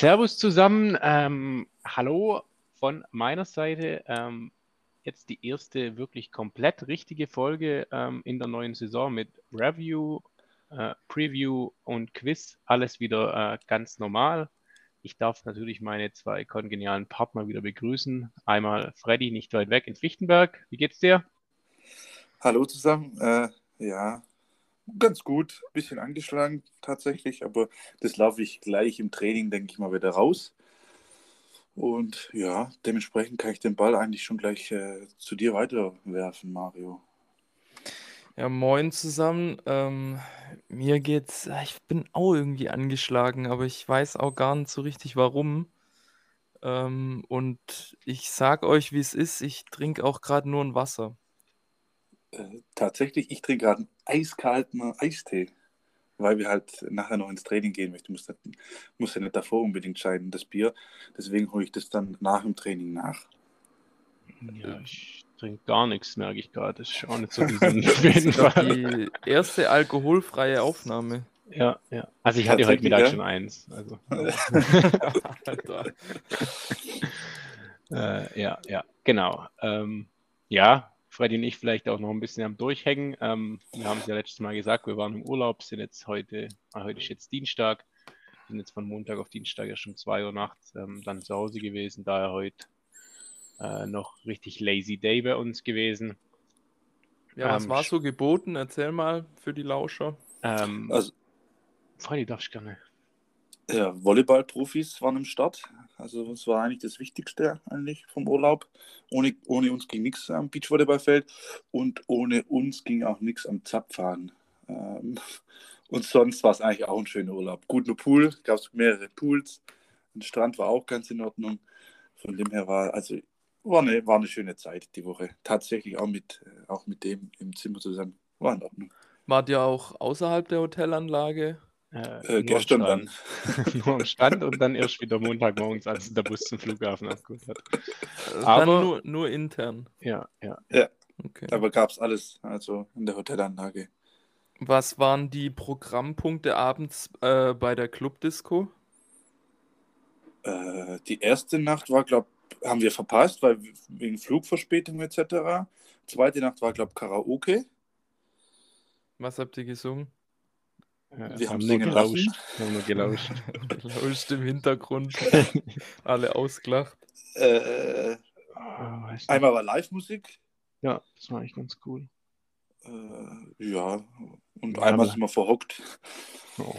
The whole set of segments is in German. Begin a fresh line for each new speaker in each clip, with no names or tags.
Servus zusammen. Ähm, hallo von meiner Seite. Ähm, jetzt die erste wirklich komplett richtige Folge ähm, in der neuen Saison mit Review, äh, Preview und Quiz. Alles wieder äh, ganz normal. Ich darf natürlich meine zwei kongenialen Partner wieder begrüßen. Einmal Freddy, nicht weit weg in Fichtenberg. Wie geht's dir?
Hallo zusammen. Äh, ja, ganz gut. Bisschen angeschlagen tatsächlich, aber das laufe ich gleich im Training, denke ich mal, wieder raus. Und ja, dementsprechend kann ich den Ball eigentlich schon gleich äh, zu dir weiterwerfen, Mario.
Ja, moin zusammen. Ähm, mir geht's, ich bin auch irgendwie angeschlagen, aber ich weiß auch gar nicht so richtig warum. Ähm, und ich sag euch, wie es ist, ich trinke auch gerade nur ein Wasser.
Äh, tatsächlich, ich trinke gerade einen eiskalten Eistee, weil wir halt nachher noch ins Training gehen möchten. Muss, muss ja nicht davor unbedingt scheiden, das Bier. Deswegen hole ich das dann nach dem Training nach.
Ja, ich trinke gar nichts, merke ich gerade. Das ist auch nicht so gesund auf jeden
Fall. Die erste alkoholfreie Aufnahme.
Ja, ja. Also ich hatte heute Mittag ja? schon eins. Also. äh, ja, ja, genau. Ähm, ja, Freddy und ich vielleicht auch noch ein bisschen am Durchhängen. Ähm, wir haben es ja letztes Mal gesagt, wir waren im Urlaub, sind jetzt heute, ah, heute ist jetzt Dienstag, sind jetzt von Montag auf Dienstag ja schon 2 Uhr nachts ähm, dann zu Hause gewesen, daher heute äh, noch richtig lazy day bei uns gewesen.
Ja, was ähm, war so geboten? Erzähl mal für die Lauscher.
Ähm, also, Freddy, darfst gerne.
Ja, Volleyball-Profis waren im Start. Also das war eigentlich das Wichtigste eigentlich vom Urlaub. Ohne, ohne uns ging nichts am Beachvolleyballfeld und ohne uns ging auch nichts am Zapfahren. Ähm, und sonst war es eigentlich auch ein schöner Urlaub. Gut, nur Pool, gab es mehrere Pools. Der Strand war auch ganz in Ordnung. Von dem her war, also war eine, war eine schöne Zeit die Woche. Tatsächlich auch mit, äh, auch mit dem im Zimmer zusammen. War in Ordnung.
Wart ihr auch außerhalb der Hotelanlage?
Äh, äh, gestern dann.
nur am Stand und dann erst wieder Montagmorgens, als der Bus zum Flughafen abgeholt hat.
Also aber dann nur, nur intern.
Ja, ja.
Ja. Okay. Aber gab es alles, also in der Hotelanlage.
Was waren die Programmpunkte abends äh, bei der Clubdisco?
Äh, die erste Nacht war, glaube haben wir verpasst, weil wegen Flugverspätung etc. Zweite Nacht war, glaube Karaoke.
Was habt ihr gesungen?
Ja, wir haben nur gelauscht. Wir haben nur
gelauscht. gelauscht im Hintergrund. Alle ausgelacht.
Äh, oh, einmal war Live-Musik.
Ja, das war eigentlich ganz cool.
Äh, ja, und ja, einmal sind wir verhockt. Oh.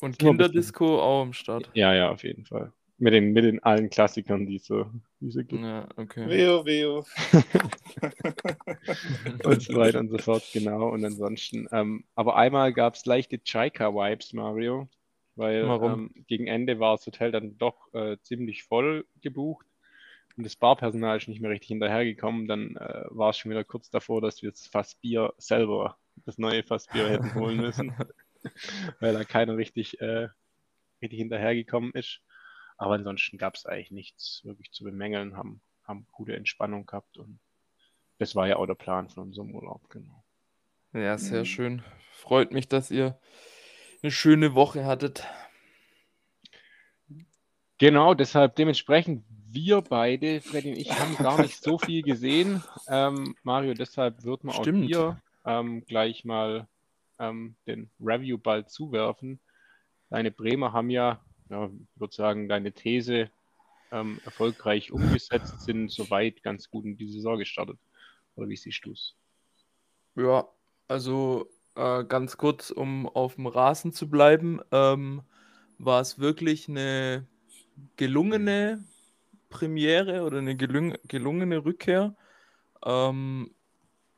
Und Kinderdisco auch am Start.
Ja, ja, auf jeden Fall. Mit den, mit den allen Klassikern, die es so, die so
gibt. Ja, okay.
Veo, Veo.
und so weiter und so fort, genau. Und ansonsten, ähm, aber einmal gab es leichte Chaika-Vibes, Mario, weil ähm, gegen Ende war das Hotel dann doch äh, ziemlich voll gebucht und das Barpersonal ist nicht mehr richtig hinterhergekommen. Dann äh, war es schon wieder kurz davor, dass wir das Fassbier selber, das neue Fassbier hätten holen müssen, weil da keiner richtig, äh, richtig hinterhergekommen ist. Aber ansonsten gab es eigentlich nichts wirklich zu bemängeln, haben, haben gute Entspannung gehabt und das war ja auch der Plan von unserem Urlaub, genau.
Ja, sehr mhm. schön. Freut mich, dass ihr eine schöne Woche hattet.
Genau, deshalb dementsprechend wir beide, Freddy und ich, haben gar nicht so viel gesehen. Ähm, Mario, deshalb wird man Stimmt. auch hier ähm, gleich mal ähm, den Review bald zuwerfen. Deine Bremer haben ja ja, würde sagen, deine These ähm, erfolgreich umgesetzt, sind soweit ganz gut in die Saison gestartet. Oder wie siehst du es?
Ja, also äh, ganz kurz, um auf dem Rasen zu bleiben, ähm, war es wirklich eine gelungene Premiere oder eine gelung gelungene Rückkehr. Ähm,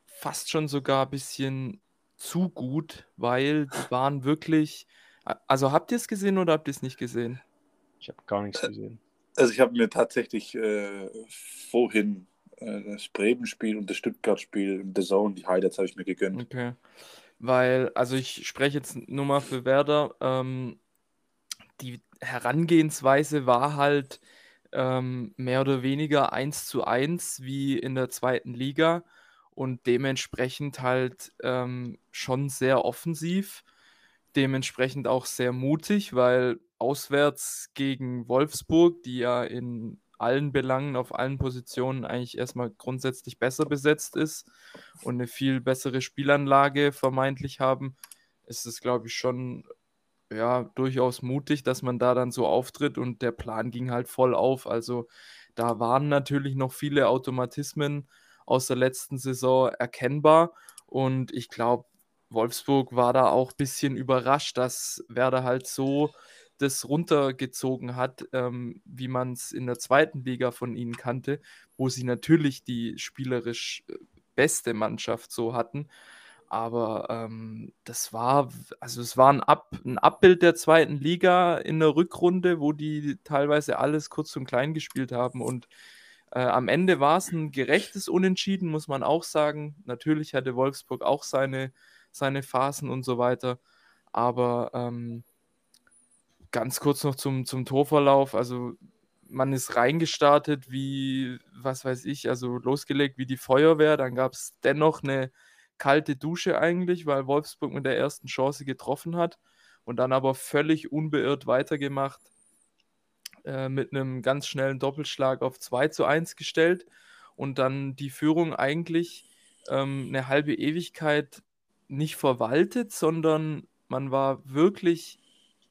fast schon sogar ein bisschen zu gut, weil die waren wirklich also habt ihr es gesehen oder habt ihr es nicht gesehen?
Ich habe gar nichts gesehen.
Also ich habe mir tatsächlich äh, vorhin äh, das Bremen-Spiel und das Stuttgart-Spiel in The Zone, die Highlights habe ich mir gegönnt.
Okay. Weil, also ich spreche jetzt nur mal für Werder, ähm, die Herangehensweise war halt ähm, mehr oder weniger eins zu eins wie in der zweiten Liga und dementsprechend halt ähm, schon sehr offensiv dementsprechend auch sehr mutig, weil auswärts gegen Wolfsburg, die ja in allen Belangen, auf allen Positionen eigentlich erstmal grundsätzlich besser besetzt ist und eine viel bessere Spielanlage vermeintlich haben, ist es, glaube ich, schon ja, durchaus mutig, dass man da dann so auftritt und der Plan ging halt voll auf. Also da waren natürlich noch viele Automatismen aus der letzten Saison erkennbar und ich glaube, Wolfsburg war da auch ein bisschen überrascht, dass Werder halt so das runtergezogen hat, ähm, wie man es in der zweiten Liga von ihnen kannte, wo sie natürlich die spielerisch äh, beste Mannschaft so hatten. Aber ähm, das war, also es war ein, Ab, ein Abbild der zweiten Liga in der Rückrunde, wo die teilweise alles kurz und klein gespielt haben. Und äh, am Ende war es ein gerechtes Unentschieden, muss man auch sagen. Natürlich hatte Wolfsburg auch seine, seine Phasen und so weiter. Aber ähm, ganz kurz noch zum, zum Torverlauf. Also man ist reingestartet wie, was weiß ich, also losgelegt wie die Feuerwehr. Dann gab es dennoch eine kalte Dusche eigentlich, weil Wolfsburg mit der ersten Chance getroffen hat und dann aber völlig unbeirrt weitergemacht äh, mit einem ganz schnellen Doppelschlag auf 2 zu 1 gestellt und dann die Führung eigentlich ähm, eine halbe Ewigkeit nicht verwaltet, sondern man war wirklich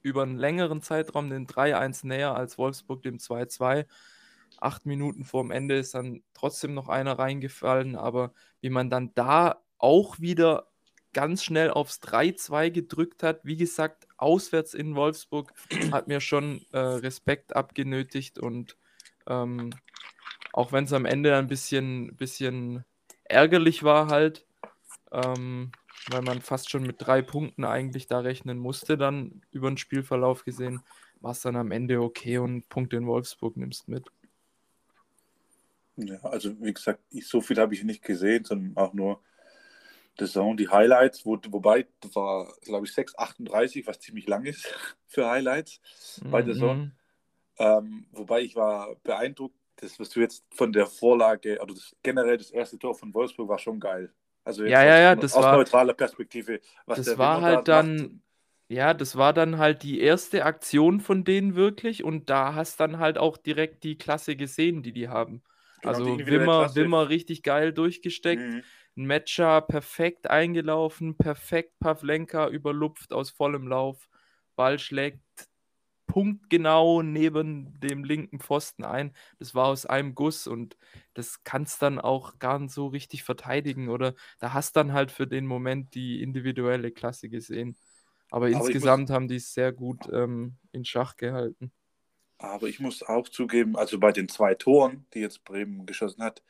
über einen längeren Zeitraum den 3-1 näher als Wolfsburg dem 2-2. Acht Minuten vorm Ende ist dann trotzdem noch einer reingefallen, aber wie man dann da auch wieder ganz schnell aufs 3-2 gedrückt hat. Wie gesagt, auswärts in Wolfsburg hat mir schon äh, Respekt abgenötigt und ähm, auch wenn es am Ende ein bisschen, bisschen ärgerlich war halt, ähm, weil man fast schon mit drei Punkten eigentlich da rechnen musste, dann über den Spielverlauf gesehen, war es dann am Ende okay und Punkte in Wolfsburg nimmst mit.
Ja, also wie gesagt, ich, so viel habe ich nicht gesehen, sondern auch nur The Zone, die Highlights, wo, wobei war, glaube ich, 6,38, was ziemlich lang ist für Highlights mhm. bei The Zone. Ähm, wobei ich war beeindruckt, das, was du jetzt von der Vorlage, also das, generell das erste Tor von Wolfsburg war schon geil. Also
ja, ja, ja, das
aus
war,
neutraler Perspektive.
Was das war halt dann, macht. ja, das war dann halt die erste Aktion von denen wirklich und da hast dann halt auch direkt die Klasse gesehen, die die haben. Genau, also Wimmer, Wimmer richtig geil durchgesteckt. Mhm. Ein Matcher perfekt eingelaufen, perfekt Pavlenka überlupft aus vollem Lauf. Ball schlägt punktgenau neben dem linken Pfosten ein. Das war aus einem Guss und das kannst dann auch gar nicht so richtig verteidigen oder da hast dann halt für den Moment die individuelle Klasse gesehen. Aber, Aber insgesamt muss, haben die es sehr gut ähm, in Schach gehalten.
Aber ich muss auch zugeben, also bei den zwei Toren, die jetzt Bremen geschossen hat,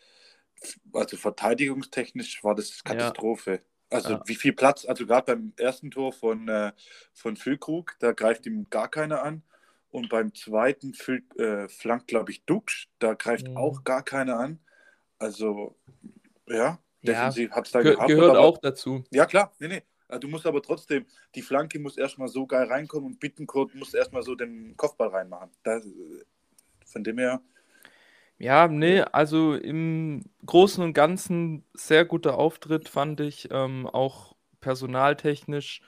also verteidigungstechnisch war das Katastrophe. Ja. Also ja. wie viel Platz, also gerade beim ersten Tor von, äh, von Füllkrug, da greift ihm gar keiner an. Und beim zweiten Füll, äh, flankt, glaube ich, Dux, da greift mhm. auch gar keiner an. Also, ja,
defensiv ja, hat es da Ge gehabt. Gehört aber, auch dazu.
Ja, klar, nee, nee. Also, du musst aber trotzdem, die Flanke muss erstmal so geil reinkommen und Bittenkurt muss erstmal so den Kopfball reinmachen. Das, von dem her,
ja, nee, also im Großen und Ganzen sehr guter Auftritt, fand ich. Ähm, auch personaltechnisch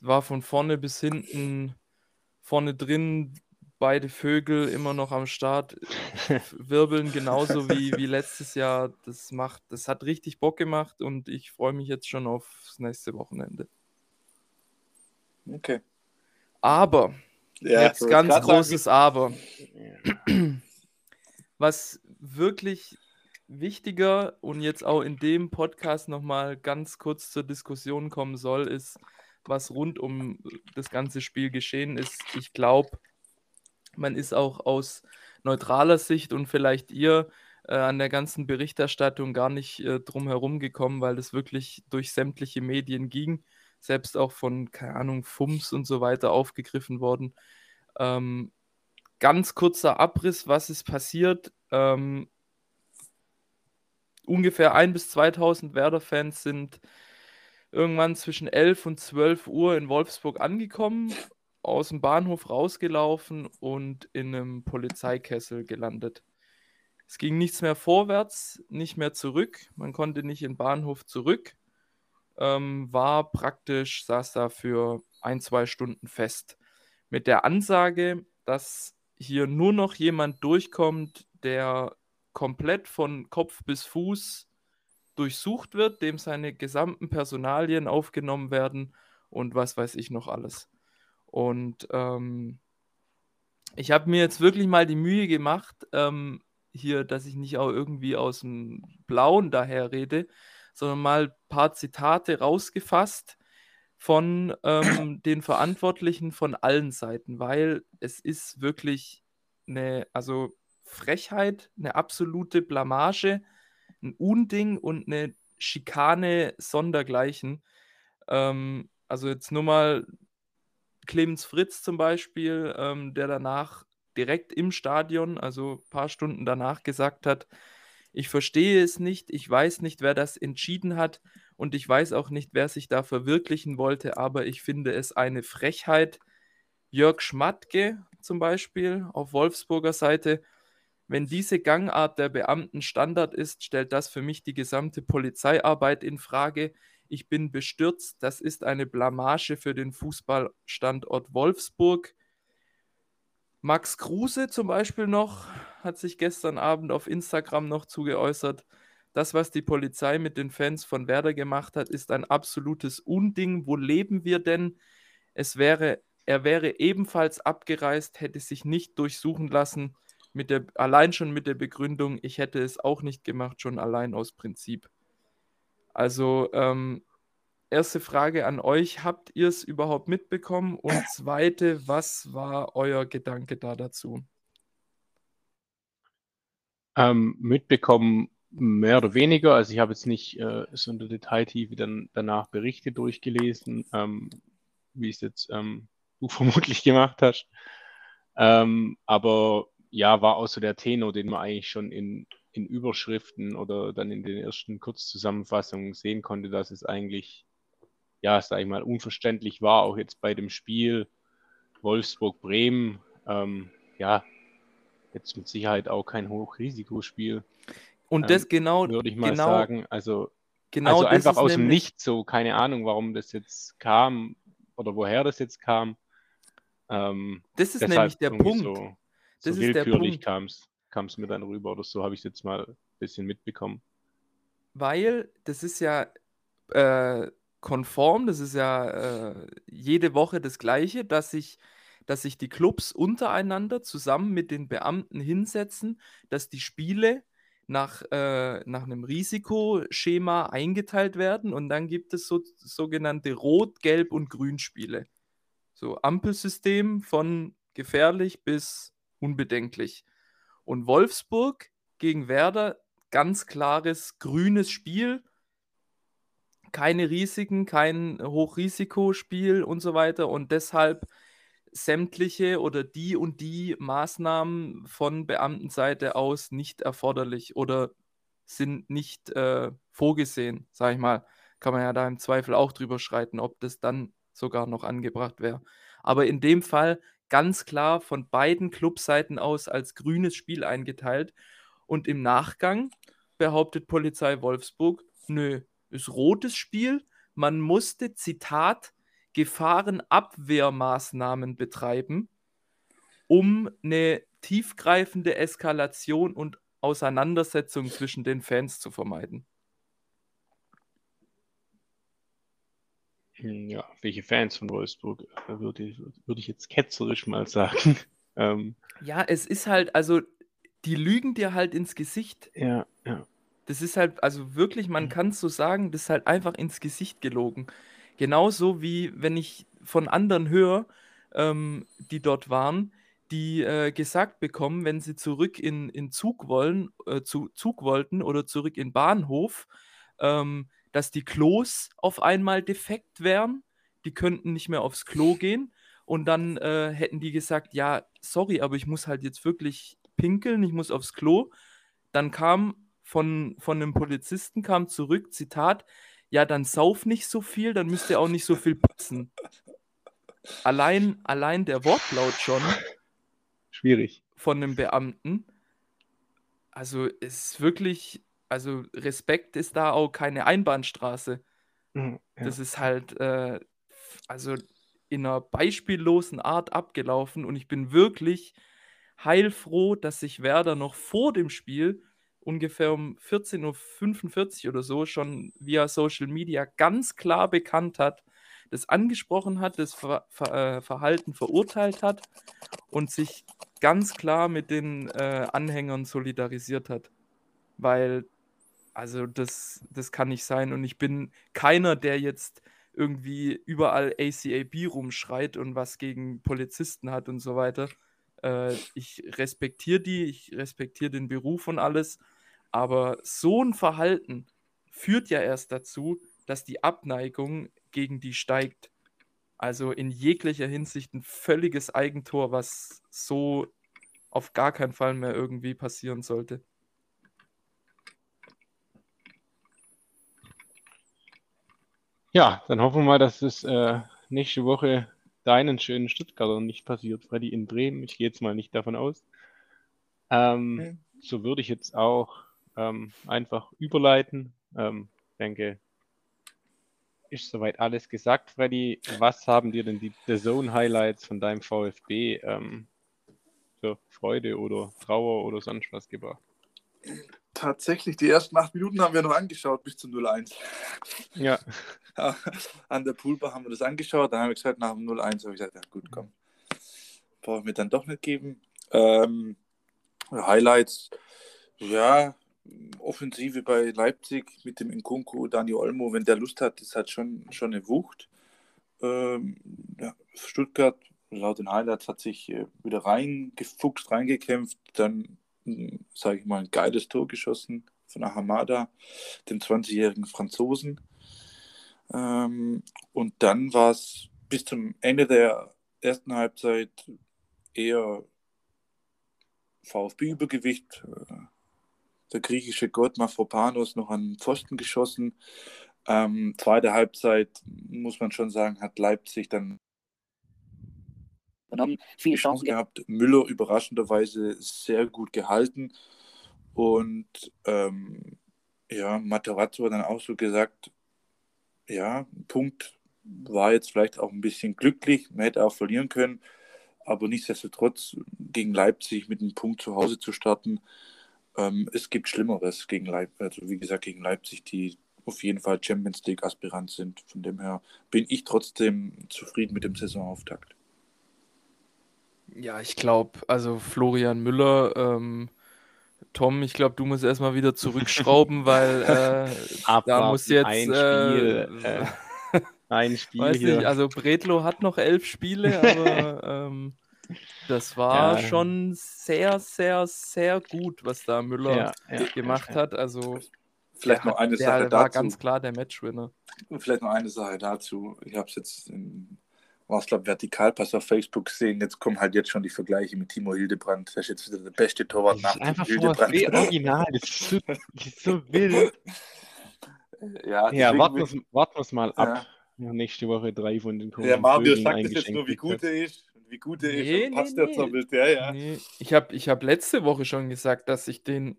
war von vorne bis hinten, vorne drin beide Vögel immer noch am Start, wirbeln genauso wie, wie letztes Jahr. Das macht, das hat richtig Bock gemacht und ich freue mich jetzt schon aufs nächste Wochenende.
Okay.
Aber, ja, jetzt ganz großes sagen. Aber. was wirklich wichtiger und jetzt auch in dem Podcast nochmal ganz kurz zur Diskussion kommen soll, ist, was rund um das ganze Spiel geschehen ist. Ich glaube, man ist auch aus neutraler Sicht und vielleicht ihr äh, an der ganzen Berichterstattung gar nicht äh, drum herum gekommen, weil das wirklich durch sämtliche Medien ging, selbst auch von, keine Ahnung, FUMS und so weiter aufgegriffen worden. Ähm, ganz kurzer Abriss, was ist passiert. Ähm, ungefähr 1.000 bis 2.000 Werder-Fans sind irgendwann zwischen 11 und 12 Uhr in Wolfsburg angekommen, aus dem Bahnhof rausgelaufen und in einem Polizeikessel gelandet. Es ging nichts mehr vorwärts, nicht mehr zurück. Man konnte nicht in den Bahnhof zurück. Ähm, war praktisch, saß da für ein, zwei Stunden fest mit der Ansage, dass hier nur noch jemand durchkommt, der komplett von Kopf bis Fuß durchsucht wird, dem seine gesamten Personalien aufgenommen werden und was weiß ich noch alles. Und ähm, ich habe mir jetzt wirklich mal die Mühe gemacht, ähm, hier, dass ich nicht auch irgendwie aus dem Blauen daher rede, sondern mal ein paar Zitate rausgefasst von ähm, den Verantwortlichen von allen Seiten, weil es ist wirklich eine, also Frechheit, eine absolute Blamage, ein Unding und eine Schikane sondergleichen. Ähm, also jetzt nur mal Clemens Fritz zum Beispiel, ähm, der danach direkt im Stadion, also ein paar Stunden danach gesagt hat, ich verstehe es nicht, ich weiß nicht, wer das entschieden hat und ich weiß auch nicht, wer sich da verwirklichen wollte, aber ich finde es eine Frechheit. Jörg Schmatke zum Beispiel auf Wolfsburger Seite, wenn diese Gangart der Beamten Standard ist, stellt das für mich die gesamte Polizeiarbeit in Frage. Ich bin bestürzt, das ist eine Blamage für den Fußballstandort Wolfsburg. Max Kruse zum Beispiel noch hat sich gestern Abend auf Instagram noch zugeäußert. Das, was die Polizei mit den Fans von Werder gemacht hat, ist ein absolutes Unding. Wo leben wir denn? Es wäre, er wäre ebenfalls abgereist, hätte sich nicht durchsuchen lassen, mit der, allein schon mit der Begründung, ich hätte es auch nicht gemacht, schon allein aus Prinzip. Also ähm, erste Frage an euch, habt ihr es überhaupt mitbekommen? Und zweite, was war euer Gedanke da dazu?
Ähm, mitbekommen mehr oder weniger. Also ich habe jetzt nicht äh, so in der Detailtiefe dann danach Berichte durchgelesen, ähm, wie es jetzt ähm, du vermutlich gemacht hast. Ähm, aber ja, war auch so der Tenor, den man eigentlich schon in, in Überschriften oder dann in den ersten Kurzzusammenfassungen sehen konnte, dass es eigentlich ja, sag ich mal, unverständlich war, auch jetzt bei dem Spiel Wolfsburg-Bremen. Ähm, ja, jetzt mit Sicherheit auch kein Hochrisikospiel.
Und das ähm, genau,
würde ich mal
genau,
sagen. Also, genau also einfach aus dem Nichts so, keine Ahnung, warum das jetzt kam oder woher das jetzt kam.
Ähm, das ist nämlich der Punkt. So,
so das willkürlich kam es mir dann rüber oder so, habe ich jetzt mal ein bisschen mitbekommen.
Weil das ist ja äh, konform, das ist ja äh, jede Woche das Gleiche, dass sich, dass sich die Clubs untereinander zusammen mit den Beamten hinsetzen, dass die Spiele nach, äh, nach einem Risikoschema eingeteilt werden und dann gibt es so, sogenannte Rot-, Gelb- und Grünspiele. So Ampelsystem von gefährlich bis unbedenklich. Und Wolfsburg gegen Werder, ganz klares grünes Spiel keine Risiken, kein Hochrisikospiel und so weiter und deshalb sämtliche oder die und die Maßnahmen von Beamtenseite aus nicht erforderlich oder sind nicht äh, vorgesehen, sage ich mal. Kann man ja da im Zweifel auch drüber schreiten, ob das dann sogar noch angebracht wäre. Aber in dem Fall ganz klar von beiden Clubseiten aus als grünes Spiel eingeteilt. Und im Nachgang behauptet Polizei Wolfsburg, nö, ist rotes Spiel. Man musste, Zitat, Gefahrenabwehrmaßnahmen betreiben, um eine tiefgreifende Eskalation und Auseinandersetzung zwischen den Fans zu vermeiden.
Ja, welche Fans von Wolfsburg, würde, würde ich jetzt ketzerisch mal sagen.
ähm, ja, es ist halt, also, die lügen dir halt ins Gesicht.
Ja, ja.
Das ist halt, also wirklich, man mhm. kann es so sagen, das ist halt einfach ins Gesicht gelogen. Genauso wie wenn ich von anderen höre, ähm, die dort waren, die äh, gesagt bekommen, wenn sie zurück in, in Zug wollen, äh, zu Zug wollten oder zurück in Bahnhof, ähm, dass die Klos auf einmal defekt wären, die könnten nicht mehr aufs Klo gehen und dann äh, hätten die gesagt, ja, sorry, aber ich muss halt jetzt wirklich pinkeln, ich muss aufs Klo. Dann kam von, von einem Polizisten kam zurück, Zitat, ja, dann sauf nicht so viel, dann müsst ihr auch nicht so viel putzen. Allein, allein der Wortlaut schon.
Schwierig.
Von einem Beamten. Also es ist wirklich, also Respekt ist da auch keine Einbahnstraße. Mhm, ja. Das ist halt, äh, also in einer beispiellosen Art abgelaufen und ich bin wirklich heilfroh, dass sich Werder noch vor dem Spiel ungefähr um 14.45 Uhr oder so schon via Social Media ganz klar bekannt hat, das angesprochen hat, das Ver Ver äh, Verhalten verurteilt hat und sich ganz klar mit den äh, Anhängern solidarisiert hat. Weil, also das, das kann nicht sein. Und ich bin keiner, der jetzt irgendwie überall ACAB rumschreit und was gegen Polizisten hat und so weiter. Äh, ich respektiere die, ich respektiere den Beruf und alles. Aber so ein Verhalten führt ja erst dazu, dass die Abneigung gegen die steigt. Also in jeglicher Hinsicht ein völliges Eigentor, was so auf gar keinen Fall mehr irgendwie passieren sollte.
Ja, dann hoffen wir mal, dass es äh, nächste Woche deinen schönen Stuttgarter nicht passiert, Freddy in Bremen. Ich gehe jetzt mal nicht davon aus. Ähm, okay. So würde ich jetzt auch ähm, einfach überleiten. Ähm, denke, ist soweit alles gesagt, Freddy. Was haben dir denn die The Zone Highlights von deinem VfB ähm, für Freude oder Trauer oder sonst was gebracht?
Tatsächlich, die ersten acht Minuten haben wir noch angeschaut bis zu 0-1.
Ja.
An der Poolbar haben wir das angeschaut, dann haben wir gesagt, nach dem 0-1 habe ich gesagt, ja gut, komm. Brauche ich mir dann doch nicht geben. Ähm, Highlights, ja, Offensive bei Leipzig mit dem Nkunku, Dani Olmo, wenn der Lust hat, ist halt schon, schon eine Wucht. Ähm, ja, Stuttgart, laut den Highlights, hat sich äh, wieder reingefuchst, reingekämpft, dann, sage ich mal, ein geiles Tor geschossen von Ahamada, dem 20-jährigen Franzosen. Ähm, und dann war es bis zum Ende der ersten Halbzeit eher VfB-Übergewicht. Äh, der griechische Gott Mafropanos noch an Pfosten geschossen. Ähm, zweite Halbzeit, muss man schon sagen, hat Leipzig dann viele Chancen gehabt. Müller überraschenderweise sehr gut gehalten. Und ähm, ja, Materazzo hat dann auch so gesagt, ja, Punkt war jetzt vielleicht auch ein bisschen glücklich, man hätte auch verlieren können, aber nichtsdestotrotz gegen Leipzig mit einem Punkt zu Hause zu starten, ähm, es gibt Schlimmeres gegen Leipzig, also wie gesagt gegen Leipzig, die auf jeden Fall Champions League Aspirant sind. Von dem her bin ich trotzdem zufrieden mit dem Saisonauftakt.
Ja, ich glaube, also Florian Müller, ähm, Tom, ich glaube, du musst erstmal wieder zurückschrauben, weil äh, da muss jetzt
ein Spiel, äh, äh, ein Spiel
weiß
hier.
Nicht, also Bredlo hat noch elf Spiele, aber ähm, das war ja. schon sehr, sehr, sehr gut, was da Müller ja, ja, gemacht hat. Also
vielleicht noch eine Sache
der dazu. war ganz klar der Matchwinner.
Und vielleicht noch eine Sache dazu. Ich habe es jetzt in war es, glaube Vertikalpass auf Facebook gesehen. Jetzt kommen halt jetzt schon die Vergleiche mit Timo Hildebrand. Das ist jetzt wieder der beste Torwart nach
einfach Hildebrand. Original, das ist so, das ist so wild. Ja, ja warten wir es mal ab. Ja. nächste Woche drei von den
Kunden. Ja, Mario sagt das jetzt nur, wie gut er ist wie gut er nee, ist. Nee, passt nee, der nee. der, ja.
Nee. Ich habe ich hab letzte Woche schon gesagt, dass ich den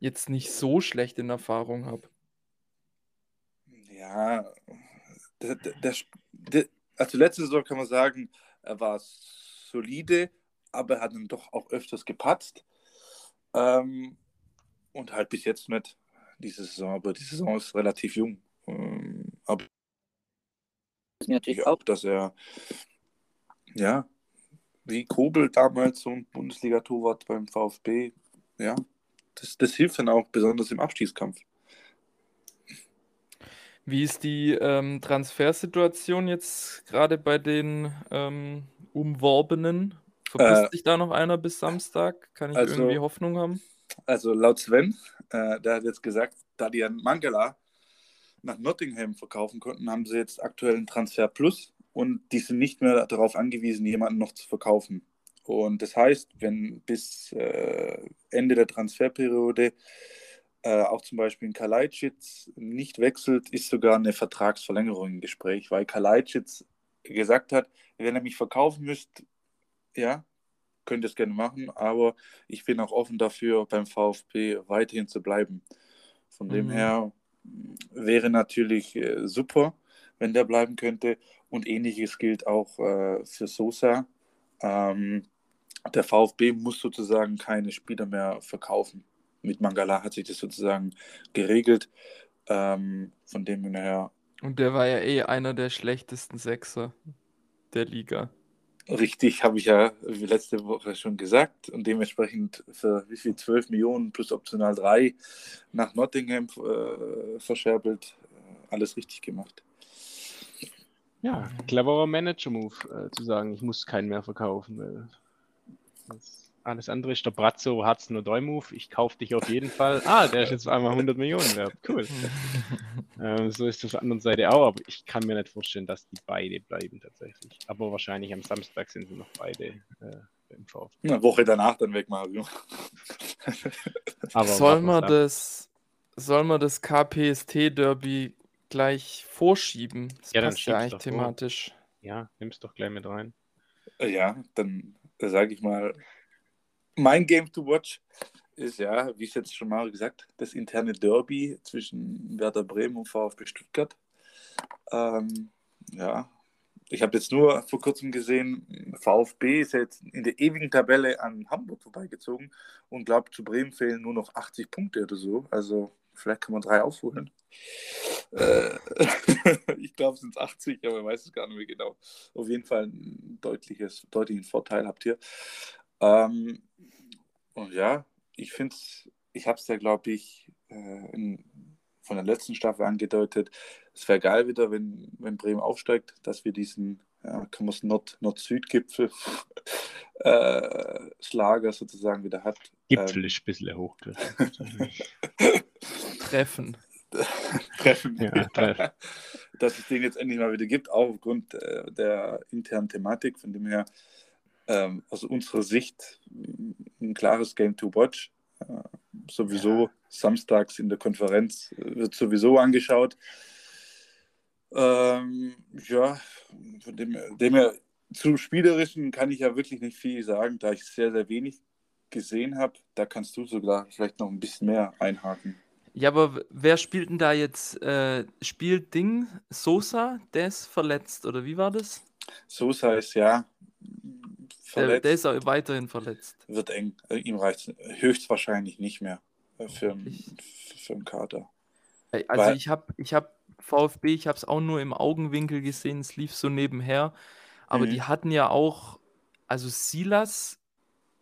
jetzt nicht so schlecht in Erfahrung habe.
Ja, der, der, der, also letzte Saison kann man sagen, er war solide, aber er hat dann doch auch öfters gepatzt. Ähm, und halt bis jetzt nicht diese Saison, aber die Saison ist relativ jung. Ähm, aber natürlich auch, dass er ja wie Kobel damals so ein Bundesliga-Torwart beim VfB, ja, das, das hilft dann auch besonders im Abstiegskampf.
Wie ist die ähm, Transfersituation jetzt gerade bei den ähm, Umworbenen? Verpisst äh, sich da noch einer bis Samstag? Kann ich also, irgendwie Hoffnung haben?
Also laut Sven, äh, der hat jetzt gesagt, da die an Mangala nach Nottingham verkaufen konnten, haben sie jetzt aktuell einen Transfer Plus und die sind nicht mehr darauf angewiesen, jemanden noch zu verkaufen. Und das heißt, wenn bis äh, Ende der Transferperiode äh, auch zum Beispiel ein Kalajdzic nicht wechselt, ist sogar eine Vertragsverlängerung im Gespräch, weil Kalajdzic gesagt hat, wenn er mich verkaufen müsst, ja, könnt ihr es gerne machen, aber ich bin auch offen dafür, beim VfB weiterhin zu bleiben. Von mhm. dem her wäre natürlich äh, super, wenn der bleiben könnte. Und ähnliches gilt auch äh, für Sosa. Ähm, der VfB muss sozusagen keine Spieler mehr verkaufen. Mit Mangala hat sich das sozusagen geregelt. Ähm, von dem her.
Und der war ja eh einer der schlechtesten Sechser der Liga.
Richtig, habe ich ja letzte Woche schon gesagt. Und dementsprechend für wie viel? 12 Millionen plus optional 3 nach Nottingham äh, verscherbelt. Äh, alles richtig gemacht.
Ja, cleverer Manager-Move, äh, zu sagen, ich muss keinen mehr verkaufen. Weil das alles andere ist der Brazzo, hat's nur Move. Ich kaufe dich auf jeden Fall. Ah, der ist jetzt einmal 100 Millionen wert. Cool. ähm, so ist es auf der anderen Seite auch, aber ich kann mir nicht vorstellen, dass die beide bleiben tatsächlich. Aber wahrscheinlich am Samstag sind sie noch beide äh,
im VfB. Eine Woche danach dann weg, Mario.
aber soll man das, soll man das KPST-Derby gleich vorschieben? Das
ja, passt dann ja eigentlich thematisch. Vor. Ja, nimm's doch gleich mit rein.
Ja, dann sage ich mal, mein Game to Watch ist ja, wie ich jetzt schon mal gesagt, das interne Derby zwischen Werder Bremen und VfB Stuttgart. Ähm, ja, ich habe jetzt nur vor kurzem gesehen, VfB ist jetzt in der ewigen Tabelle an Hamburg vorbeigezogen und glaubt, zu Bremen fehlen nur noch 80 Punkte oder so. Also vielleicht kann man drei aufholen. Äh, ich glaube, es sind 80, aber ich weiß es gar nicht mehr genau. Auf jeden Fall ein deutliches, deutlichen Vorteil habt ihr. Ähm, und ja, ich finde es, ich habe es ja, glaube ich, äh, in, von der letzten Staffel angedeutet. Es wäre geil wieder, wenn, wenn Bremen aufsteigt, dass wir diesen ja, kann man es Nord-Süd-Gipfel äh, Schlager sozusagen wieder hat.
Gipfel ähm, ist ein bisschen hoch.
Treffen.
treffen. Ja, treffen. Dass es den jetzt endlich mal wieder gibt, auch aufgrund äh, der internen Thematik, von dem her ähm, aus unserer Sicht ein klares Game to Watch. Äh, sowieso ja. samstags in der Konferenz äh, wird sowieso angeschaut. Ähm, ja, von dem, dem her, zum Spielerischen kann ich ja wirklich nicht viel sagen, da ich sehr, sehr wenig gesehen habe. Da kannst du sogar vielleicht noch ein bisschen mehr einhaken.
Ja, aber wer spielt denn da jetzt? Äh, spielt Ding Sosa, der ist verletzt, oder wie war das?
Sosa ist ja
verletzt. Der, der ist auch weiterhin verletzt.
Wird eng. Äh, ihm reicht höchstwahrscheinlich nicht mehr äh, für, für einen Kater.
Also Weil, ich habe ich hab VfB, ich habe es auch nur im Augenwinkel gesehen, es lief so nebenher. Aber mhm. die hatten ja auch, also Silas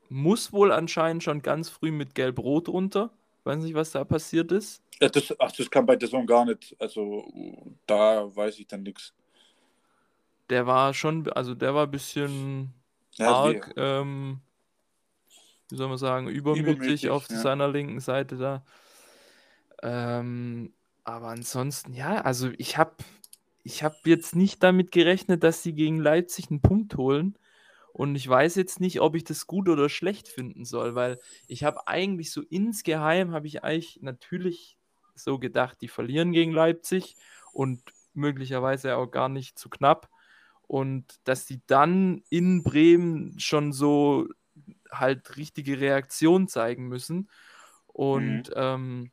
muss wohl anscheinend schon ganz früh mit Gelb-Rot runter. Weiß nicht, was da passiert ist.
Ja, das, ach, das kam bei der Saison gar nicht. Also da weiß ich dann nichts.
Der war schon, also der war ein bisschen ja, arg, ähm, wie soll man sagen, übermütig, übermütig auf ja. seiner linken Seite da. Ähm, aber ansonsten, ja, also ich habe ich hab jetzt nicht damit gerechnet, dass sie gegen Leipzig einen Punkt holen. Und ich weiß jetzt nicht, ob ich das gut oder schlecht finden soll, weil ich habe eigentlich so insgeheim, habe ich eigentlich natürlich so gedacht, die verlieren gegen Leipzig und möglicherweise auch gar nicht zu knapp. Und dass die dann in Bremen schon so halt richtige Reaktion zeigen müssen. Und mhm. ähm,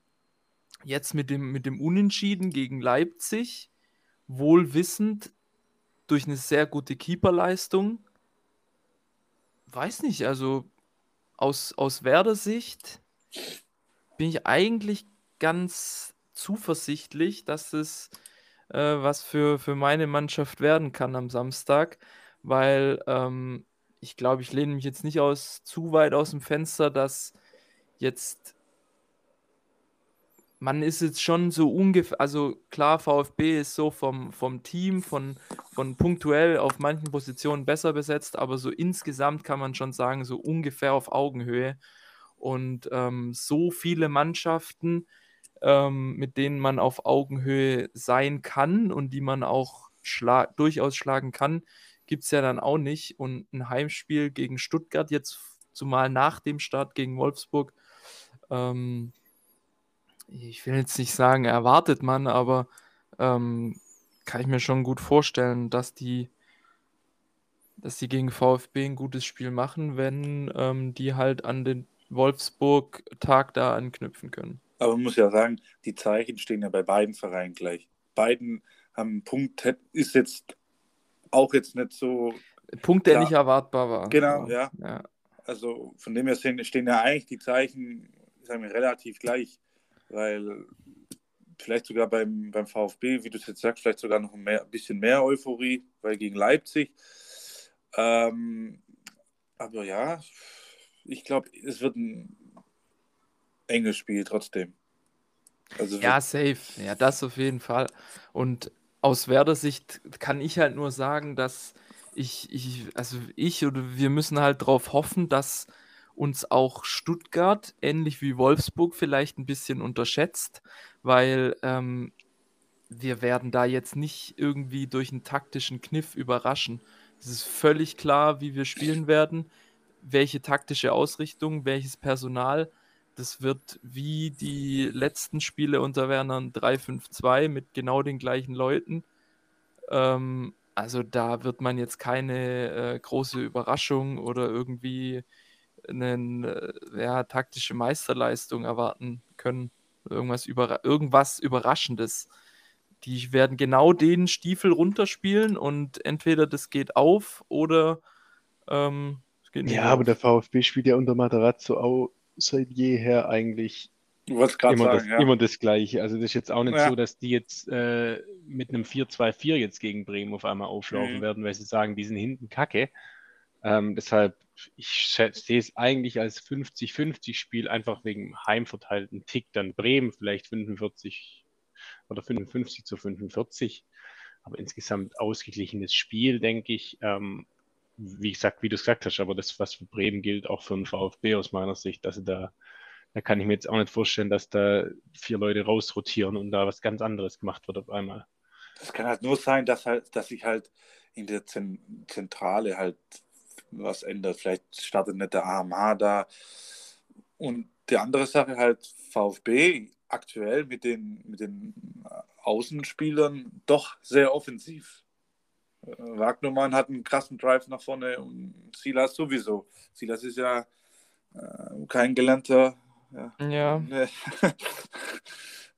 jetzt mit dem, mit dem Unentschieden gegen Leipzig, wohl wissend durch eine sehr gute Keeperleistung, weiß nicht, also aus, aus Werder-Sicht bin ich eigentlich ganz zuversichtlich, dass es äh, was für, für meine Mannschaft werden kann am Samstag, weil ähm, ich glaube, ich lehne mich jetzt nicht aus, zu weit aus dem Fenster, dass jetzt man ist jetzt schon so ungefähr, also klar, VfB ist so vom, vom Team, von, von punktuell auf manchen Positionen besser besetzt, aber so insgesamt kann man schon sagen, so ungefähr auf Augenhöhe. Und ähm, so viele Mannschaften, ähm, mit denen man auf Augenhöhe sein kann und die man auch schla durchaus schlagen kann, gibt es ja dann auch nicht. Und ein Heimspiel gegen Stuttgart, jetzt zumal nach dem Start gegen Wolfsburg, ähm, ich will jetzt nicht sagen, erwartet man, aber ähm, kann ich mir schon gut vorstellen, dass die, dass die gegen VfB ein gutes Spiel machen, wenn ähm, die halt an den Wolfsburg-Tag da anknüpfen können.
Aber man muss ja sagen, die Zeichen stehen ja bei beiden Vereinen gleich. Beiden am Punkt ist jetzt auch jetzt nicht so.
Punkt, der klar. nicht erwartbar war.
Genau, ja. ja. Also von dem her stehen ja eigentlich die Zeichen, sagen wir, relativ gleich, weil vielleicht sogar beim, beim VfB, wie du es jetzt sagst, vielleicht sogar noch mehr, ein bisschen mehr Euphorie, weil gegen Leipzig. Ähm, aber ja, ich glaube, es wird ein enges Spiel trotzdem.
Also ja, safe. Ja, das auf jeden Fall. Und aus Werder-Sicht kann ich halt nur sagen, dass ich, ich, also ich oder wir müssen halt darauf hoffen, dass uns auch Stuttgart, ähnlich wie Wolfsburg, vielleicht ein bisschen unterschätzt, weil ähm, wir werden da jetzt nicht irgendwie durch einen taktischen Kniff überraschen. Es ist völlig klar, wie wir spielen werden, welche taktische Ausrichtung, welches Personal. Das wird wie die letzten Spiele unter Werner 3-5-2 mit genau den gleichen Leuten. Ähm, also da wird man jetzt keine äh, große Überraschung oder irgendwie eine äh, ja, taktische Meisterleistung erwarten können. Irgendwas, über, irgendwas Überraschendes. Die werden genau den Stiefel runterspielen und entweder das geht auf oder ähm,
es geht nicht Ja, aber der VfB spielt ja unter Materazzo auch seit jeher eigentlich immer, sagen, das, ja. immer das Gleiche. Also das ist jetzt auch nicht ja. so, dass die jetzt äh, mit einem 4-2-4 jetzt gegen Bremen auf einmal auflaufen mhm. werden, weil sie sagen, die sind hinten kacke. Ähm, deshalb, ich sehe es eigentlich als 50-50 Spiel, einfach wegen heimverteilten Tick. Dann Bremen vielleicht 45 oder 55 zu 45. Aber insgesamt ausgeglichenes Spiel, denke ich. Ähm, wie gesagt, wie du es gesagt hast, aber das, was für Bremen gilt, auch für den VfB aus meiner Sicht, also da, da kann ich mir jetzt auch nicht vorstellen, dass da vier Leute rausrotieren und da was ganz anderes gemacht wird auf einmal.
Das kann halt nur sein, dass halt, dass sich halt in der Zentrale halt was ändert. Vielleicht startet nicht der AMH da. Und die andere Sache halt VfB aktuell mit den, mit den Außenspielern doch sehr offensiv. Wagnermann hat einen krassen Drive nach vorne und Silas sowieso. Silas ist ja äh, kein gelernter ja. ja. Ne,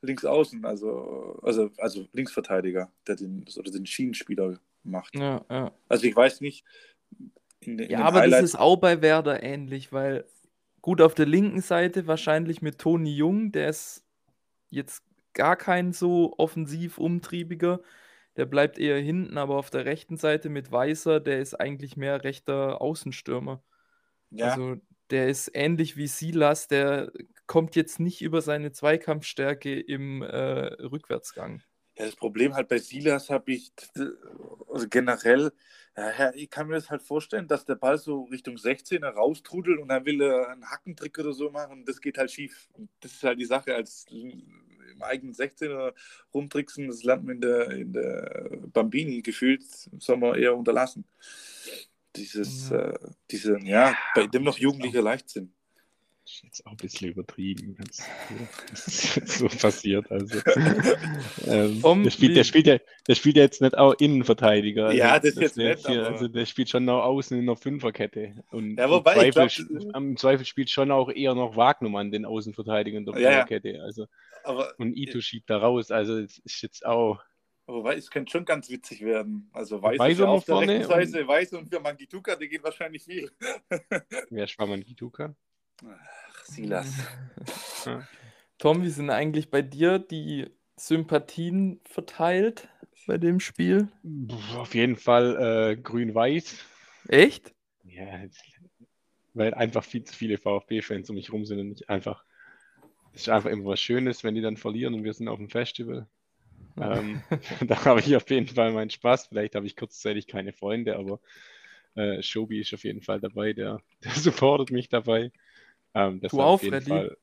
links außen, also, also, also Linksverteidiger, der den, oder den Schienenspieler macht.
Ja, ja.
Also ich weiß nicht.
In, in ja, aber Highlights... das ist auch bei Werder ähnlich, weil gut auf der linken Seite wahrscheinlich mit Toni Jung, der ist jetzt gar kein so offensiv umtriebiger. Der bleibt eher hinten, aber auf der rechten Seite mit Weißer, der ist eigentlich mehr rechter Außenstürmer. Ja. Also der ist ähnlich wie Silas, der kommt jetzt nicht über seine Zweikampfstärke im äh, Rückwärtsgang.
Ja, das Problem halt bei Silas habe ich also generell, ja, ich kann mir das halt vorstellen, dass der Ball so Richtung 16er raustrudelt und dann will er einen Hackentrick oder so machen und das geht halt schief. Und das ist halt die Sache, als im eigenen 16er rumtricksen, das lernt man in der, in der Bambini gefühlt, soll man eher unterlassen. Dieses, ja. Äh, diese, ja, bei dem noch Jugendlicher Leichtsinn
jetzt auch ein bisschen übertrieben, ist so passiert. Also, ähm, um der, spielt, der, spielt ja, der spielt ja jetzt nicht auch Innenverteidiger.
Also, ja, das, das ist jetzt
nicht, Also der spielt schon noch außen in der Fünferkette. Und
ja, wobei,
im, Zweifel, glaub, im Zweifel spielt schon auch eher noch Wagnumann, den Außenverteidiger in der Fünferkette. Ja, also, aber, und Ito schiebt da raus. Also es ist jetzt auch.
Wobei, es könnte schon ganz witzig werden. Also Weiß, Weiß auf der rechten Seite, Weiß und für Mangituka, der geht wahrscheinlich viel.
Wer ist Mangituka?
Ach, Silas.
Tom, wie sind eigentlich bei dir die Sympathien verteilt bei dem Spiel?
Auf jeden Fall äh, grün-weiß.
Echt?
Ja, weil einfach viel zu viele VfB-Fans um mich rum sind und nicht einfach. Es ist einfach immer was Schönes, wenn die dann verlieren und wir sind auf dem Festival. ähm, da habe ich auf jeden Fall meinen Spaß. Vielleicht habe ich kurzzeitig keine Freunde, aber äh, Shobi ist auf jeden Fall dabei, der, der supportet mich dabei.
Ähm, du auch, Freddy? Fall...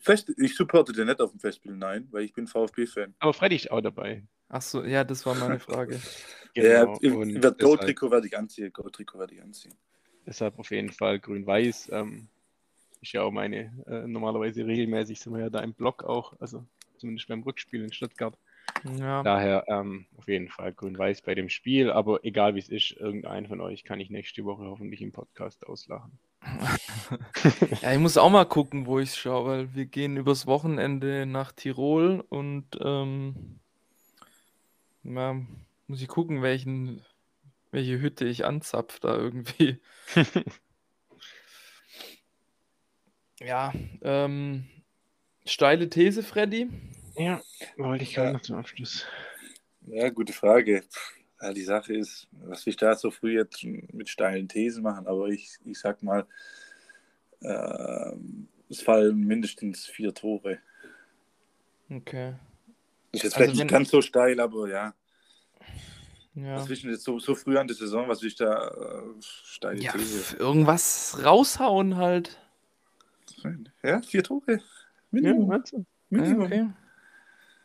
Fest, ich supporte den nicht auf dem Festspiel, nein, weil ich bin VfB-Fan.
Aber Freddy ist auch dabei.
Ach so, ja, das war meine Frage.
genau. Ja, Go-Trikot werde ich anziehen. Go-Trikot werde ich anziehen.
Deshalb auf jeden Fall grün-weiß. Ähm, ist ja auch meine, äh, normalerweise regelmäßig sind wir ja da im Block auch, also zumindest beim Rückspiel in Stuttgart. Ja. Daher ähm, auf jeden Fall grün-weiß bei dem Spiel, aber egal wie es ist, irgendeinen von euch kann ich nächste Woche hoffentlich im Podcast auslachen.
ja, ich muss auch mal gucken, wo ich es schaue, weil wir gehen übers Wochenende nach Tirol und ähm, Na, muss ich gucken, welchen, welche Hütte ich anzapf da irgendwie. ja, ähm, steile These, Freddy.
Ja, wollte ich gerade noch zum Abschluss.
Ja, gute Frage. Ja, die Sache ist, was wir da so früh jetzt mit steilen Thesen machen, aber ich, ich sag mal, äh, es fallen mindestens vier Tore.
Okay.
Ist jetzt also vielleicht nicht ganz so steil, aber ja.
Ja.
Was willst du jetzt so, so früh an der Saison? Was will ich da äh, steile
ja, These? Irgendwas raushauen halt.
Ja, vier Tore. Minimum.
Ja, Minimum. Ja, okay.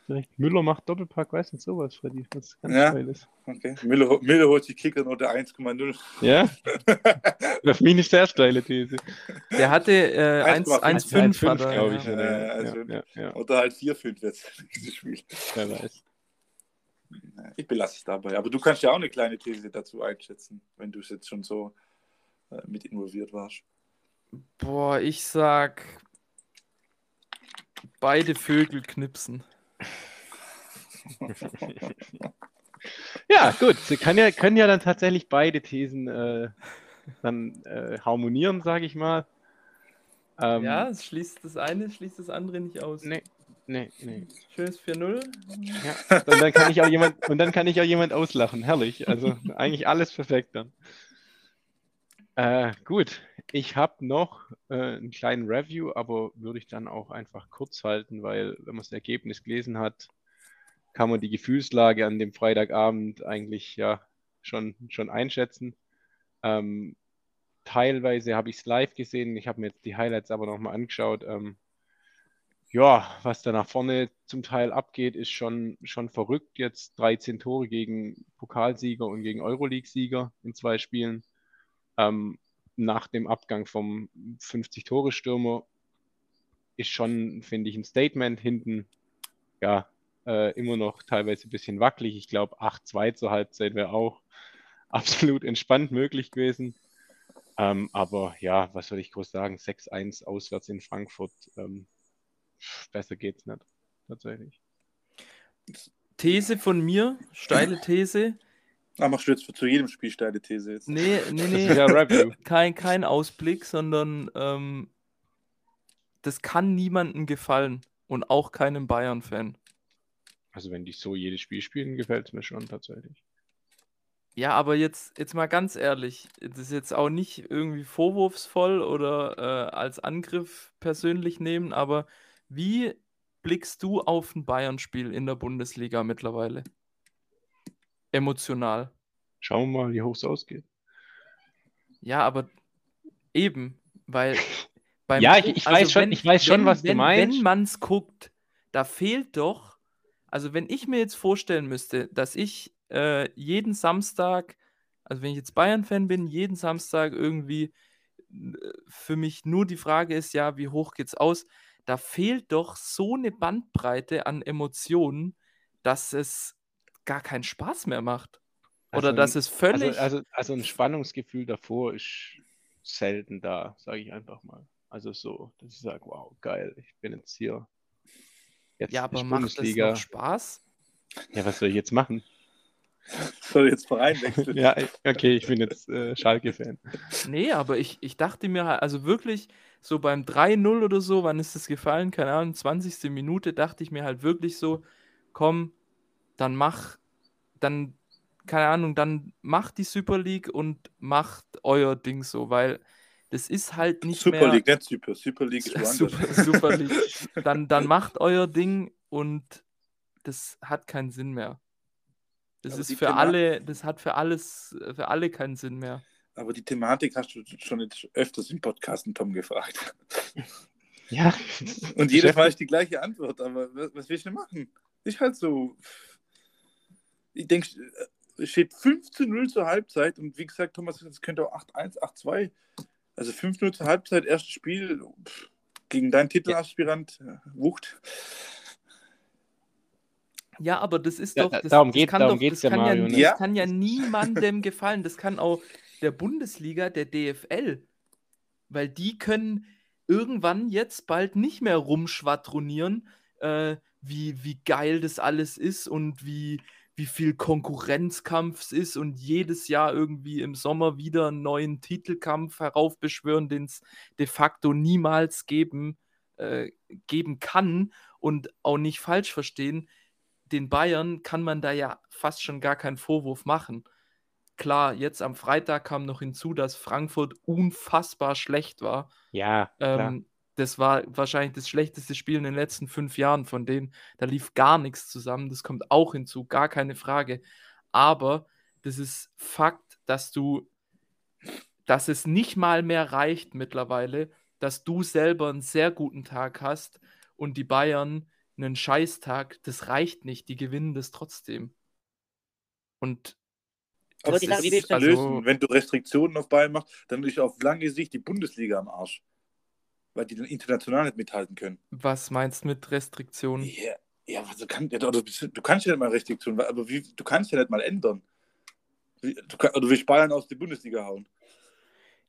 Vielleicht Müller macht Doppelpack, weiß nicht sowas, Freddy, was ganz
ja. geil ist. Okay. Müller, Müller holt die Kickernote 1,0.
Ja? das ist sehr steile These.
Der hatte äh, 1,5,
glaube ich.
Ja. Ja, also, ja, Oder halt 4,5 jetzt, dieses Spiel.
Wer weiß.
Ich belasse es dabei. Aber du kannst ja auch eine kleine These dazu einschätzen, wenn du es jetzt schon so äh, mit involviert warst.
Boah, ich sag beide Vögel knipsen.
ja, gut. Sie kann ja, können ja dann tatsächlich beide Thesen äh, dann äh, harmonieren, sage ich mal.
Ähm, ja, es schließt das eine, schließt das andere nicht aus.
Nee, nee, nee.
Schönes 4-0.
Ja, und dann kann ich auch jemand, und dann kann ich auch jemand auslachen. Herrlich. Also eigentlich alles perfekt dann. Äh, gut, ich habe noch äh, einen kleinen Review, aber würde ich dann auch einfach kurz halten, weil wenn man das Ergebnis gelesen hat, kann man die Gefühlslage an dem Freitagabend eigentlich ja schon, schon einschätzen. Ähm, teilweise habe ich es live gesehen, ich habe mir jetzt die Highlights aber nochmal angeschaut. Ähm, ja, was da nach vorne zum Teil abgeht, ist schon, schon verrückt. Jetzt 13 Tore gegen Pokalsieger und gegen Euroleague-Sieger in zwei Spielen. Ähm, nach dem Abgang vom 50-Tore-Stürmer ist schon, finde ich, ein Statement hinten. Ja, äh, immer noch teilweise ein bisschen wackelig. Ich glaube, 8-2 zur Halbzeit wäre auch absolut entspannt möglich gewesen. Ähm, aber ja, was soll ich groß sagen? 6-1 auswärts in Frankfurt. Ähm, besser geht's nicht, tatsächlich.
These von mir, steile These.
Ah, machst du jetzt zu jedem Spiel steile These jetzt?
Nee, nee, nee. kein, kein Ausblick, sondern ähm, das kann niemandem gefallen und auch keinem Bayern-Fan.
Also wenn die so jedes Spiel spielen, gefällt es mir schon tatsächlich.
Ja, aber jetzt, jetzt mal ganz ehrlich, das ist jetzt auch nicht irgendwie vorwurfsvoll oder äh, als Angriff persönlich nehmen, aber wie blickst du auf ein Bayern-Spiel in der Bundesliga mittlerweile? Emotional.
Schauen wir mal, wie hoch es ausgeht.
Ja, aber eben, weil
ja, ich, ich also weiß schon, ich weiß schon,
wenn,
was
wenn,
du meinst.
Wenn man es guckt, da fehlt doch also wenn ich mir jetzt vorstellen müsste, dass ich äh, jeden Samstag, also wenn ich jetzt Bayern-Fan bin, jeden Samstag irgendwie äh, für mich nur die Frage ist, ja, wie hoch geht's aus? Da fehlt doch so eine Bandbreite an Emotionen, dass es gar keinen Spaß mehr macht. Oder also, dass es völlig.
Also, also, also ein Spannungsgefühl davor ist selten da, sage ich einfach mal. Also so, dass ich sage, wow, geil, ich bin jetzt hier
Jetzt ja, aber macht Bundesliga. das noch Spaß?
Ja, was soll ich jetzt machen?
Soll ich jetzt Verein wechseln?
ja, okay, ich bin jetzt äh, Schalke-Fan.
Nee, aber ich, ich dachte mir halt, also wirklich, so beim 3-0 oder so, wann ist das gefallen? Keine Ahnung, 20. Minute, dachte ich mir halt wirklich so, komm, dann mach, dann, keine Ahnung, dann macht die Super League und macht euer Ding so, weil das ist halt nicht
Super
mehr...
League, nicht Super. Super League ist
Super, Super League. Dann, dann macht euer Ding und das hat keinen Sinn mehr. Das aber ist für Thema alle, das hat für alles, für alle keinen Sinn mehr.
Aber die Thematik hast du schon jetzt öfters im Podcast Tom gefragt.
Ja.
Und jedes Mal ist die gleiche Antwort, aber was, was willst du machen? Ist halt so. Ich denke, es steht 15-0 zur Halbzeit und wie gesagt, Thomas, es könnte auch 8-1, 8-2 also 5-0 zur Halbzeit, erstes Spiel gegen deinen Titelaspirant ja. Wucht.
Ja, aber das ist doch. Das,
darum geht es ja,
Mario. Ja, ne? Das kann ja niemandem gefallen. Das kann auch der Bundesliga, der DFL. Weil die können irgendwann jetzt bald nicht mehr rumschwadronieren, äh, wie, wie geil das alles ist und wie, wie viel Konkurrenzkampf es ist und jedes Jahr irgendwie im Sommer wieder einen neuen Titelkampf heraufbeschwören, den es de facto niemals geben, äh, geben kann und auch nicht falsch verstehen. Den Bayern kann man da ja fast schon gar keinen Vorwurf machen. Klar, jetzt am Freitag kam noch hinzu, dass Frankfurt unfassbar schlecht war.
Ja,
ähm, das war wahrscheinlich das schlechteste Spiel in den letzten fünf Jahren von denen. Da lief gar nichts zusammen. Das kommt auch hinzu, gar keine Frage. Aber das ist Fakt, dass du, dass es nicht mal mehr reicht mittlerweile, dass du selber einen sehr guten Tag hast und die Bayern einen Scheißtag. Das reicht nicht. Die gewinnen das trotzdem. Und
aber die ist, ist also, lösen. Wenn du Restriktionen auf Bayern machst, dann ist auf lange Sicht die Bundesliga am Arsch weil die dann international nicht mithalten können.
Was meinst du mit Restriktionen?
Ja, ja also kann, ja du, du, kannst ja nicht mal Restriktionen, aber wie, du kannst ja nicht mal ändern. Du, oder du willst Bayern aus der Bundesliga hauen.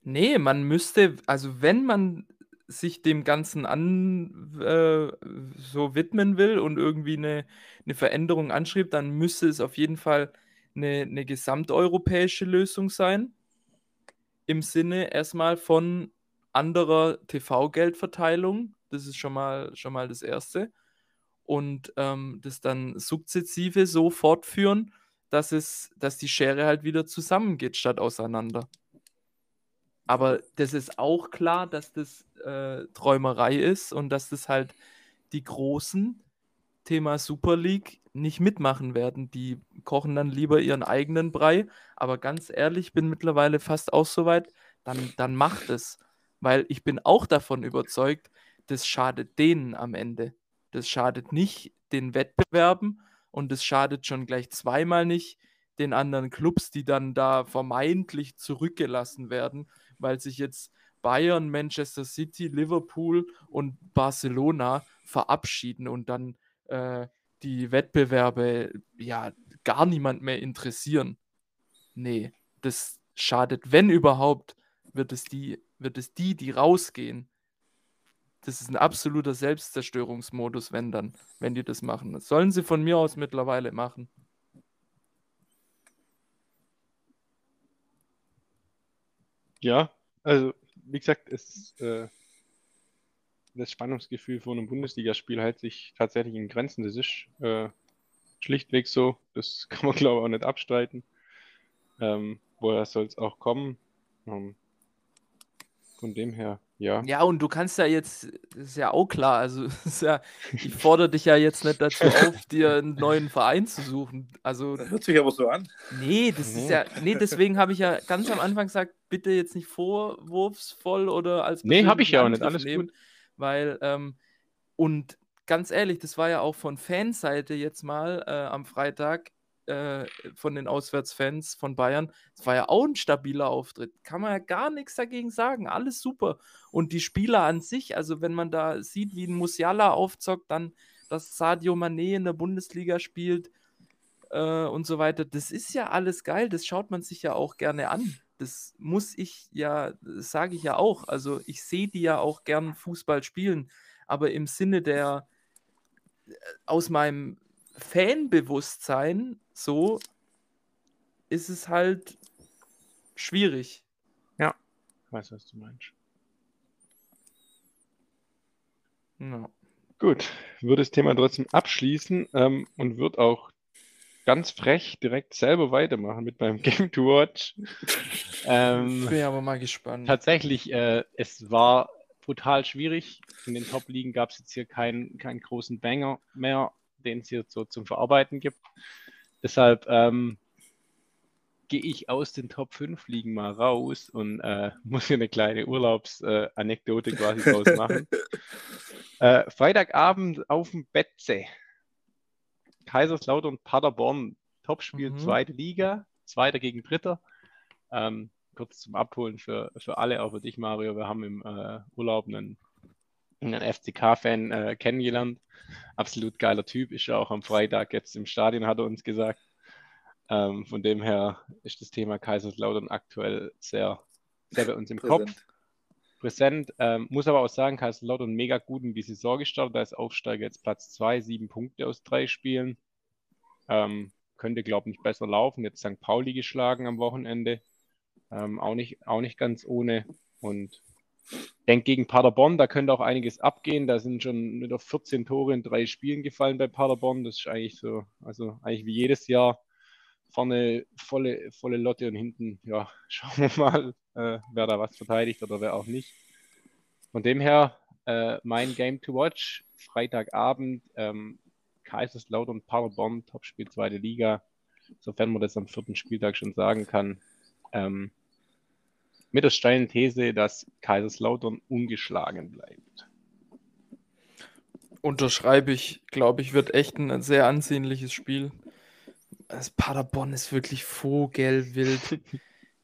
Nee, man müsste, also wenn man sich dem Ganzen an äh, so widmen will und irgendwie eine, eine Veränderung anschreibt, dann müsste es auf jeden Fall eine, eine gesamteuropäische Lösung sein. Im Sinne erstmal von anderer TV-Geldverteilung. Das ist schon mal, schon mal das Erste. Und ähm, das dann sukzessive so fortführen, dass, es, dass die Schere halt wieder zusammengeht statt auseinander. Aber das ist auch klar, dass das äh, Träumerei ist und dass das halt die Großen, Thema Super League, nicht mitmachen werden. Die kochen dann lieber ihren eigenen Brei. Aber ganz ehrlich, bin mittlerweile fast auch so weit, dann, dann macht es weil ich bin auch davon überzeugt, das schadet denen am Ende. Das schadet nicht den Wettbewerben und das schadet schon gleich zweimal nicht den anderen Clubs, die dann da vermeintlich zurückgelassen werden, weil sich jetzt Bayern, Manchester City, Liverpool und Barcelona verabschieden und dann äh, die Wettbewerbe ja gar niemand mehr interessieren. Nee, das schadet, wenn überhaupt, wird es die wird es die, die rausgehen. Das ist ein absoluter Selbstzerstörungsmodus, wenn dann, wenn die das machen. Das sollen sie von mir aus mittlerweile machen.
Ja, also wie gesagt, es, äh, das Spannungsgefühl von einem Bundesligaspiel hält sich tatsächlich in Grenzen. Das ist äh, schlichtweg so. Das kann man, glaube ich, auch nicht abstreiten. Ähm, woher soll es auch kommen? Ähm, von dem her, ja.
Ja, und du kannst ja jetzt, das ist ja auch klar, also ja, ich fordere dich ja jetzt nicht dazu auf, dir einen neuen Verein zu suchen. Also,
das hört sich aber so an.
Nee, das ist ja, nee, deswegen habe ich ja ganz am Anfang gesagt, bitte jetzt nicht vorwurfsvoll oder als
Nee, habe ich ja auch nicht, alles nehmen, gut.
Weil, ähm, und ganz ehrlich, das war ja auch von Fanseite jetzt mal äh, am Freitag äh, von den Auswärtsfans von Bayern. Es war ja auch ein stabiler Auftritt. Kann man ja gar nichts dagegen sagen. Alles super. Und die Spieler an sich, also wenn man da sieht, wie ein Musiala aufzockt, dann, dass Sadio Mané in der Bundesliga spielt äh, und so weiter, das ist ja alles geil. Das schaut man sich ja auch gerne an. Das muss ich ja, sage ich ja auch. Also ich sehe die ja auch gern Fußball spielen, aber im Sinne der äh, aus meinem Fanbewusstsein so ist es halt schwierig.
Ja, ich weiß, was du meinst.
Ja.
Gut, würde das Thema trotzdem abschließen ähm, und wird auch ganz frech direkt selber weitermachen mit meinem Game to Watch.
ähm, Bin aber mal gespannt.
Tatsächlich, äh, es war brutal schwierig. In den Top-Ligen gab es jetzt hier keinen, keinen großen Banger mehr, den es hier so zum Verarbeiten gibt. Deshalb ähm, gehe ich aus den Top 5 Ligen mal raus und äh, muss hier eine kleine Urlaubsanekdote äh, quasi draus machen. äh, Freitagabend auf dem Betze. Kaiserslautern Paderborn. Topspiel, mhm. zweite Liga, zweiter gegen dritter. Ähm, kurz zum Abholen für, für alle, auch für dich, Mario. Wir haben im äh, Urlaub einen, einen FCK-Fan äh, kennengelernt absolut geiler Typ, ist ja auch am Freitag jetzt im Stadion, hat er uns gesagt. Ähm, von dem her ist das Thema Kaiserslautern aktuell sehr, sehr bei uns im Präsent. Kopf. Präsent. Ähm, muss aber auch sagen, Kaiserslautern mega gut in die Saison gestartet. Da ist Aufsteiger jetzt Platz 2, sieben Punkte aus drei Spielen. Ähm, könnte, glaube ich, nicht besser laufen. Jetzt St. Pauli geschlagen am Wochenende. Ähm, auch, nicht, auch nicht ganz ohne. Und denke gegen Paderborn, da könnte auch einiges abgehen. Da sind schon wieder 14 Tore in drei Spielen gefallen bei Paderborn. Das ist eigentlich so, also eigentlich wie jedes Jahr. Vorne volle, volle Lotte und hinten, ja, schauen wir mal, äh, wer da was verteidigt oder wer auch nicht. Von dem her, äh, mein Game to Watch, Freitagabend, ähm, Kaiserslautern, Paderborn, Topspiel zweite Liga, sofern man das am vierten Spieltag schon sagen kann. Ähm, mit der steilen These, dass Kaiserslautern ungeschlagen bleibt.
Unterschreibe ich, glaube ich, wird echt ein sehr ansehnliches Spiel. Das Paderborn ist wirklich vogelwild.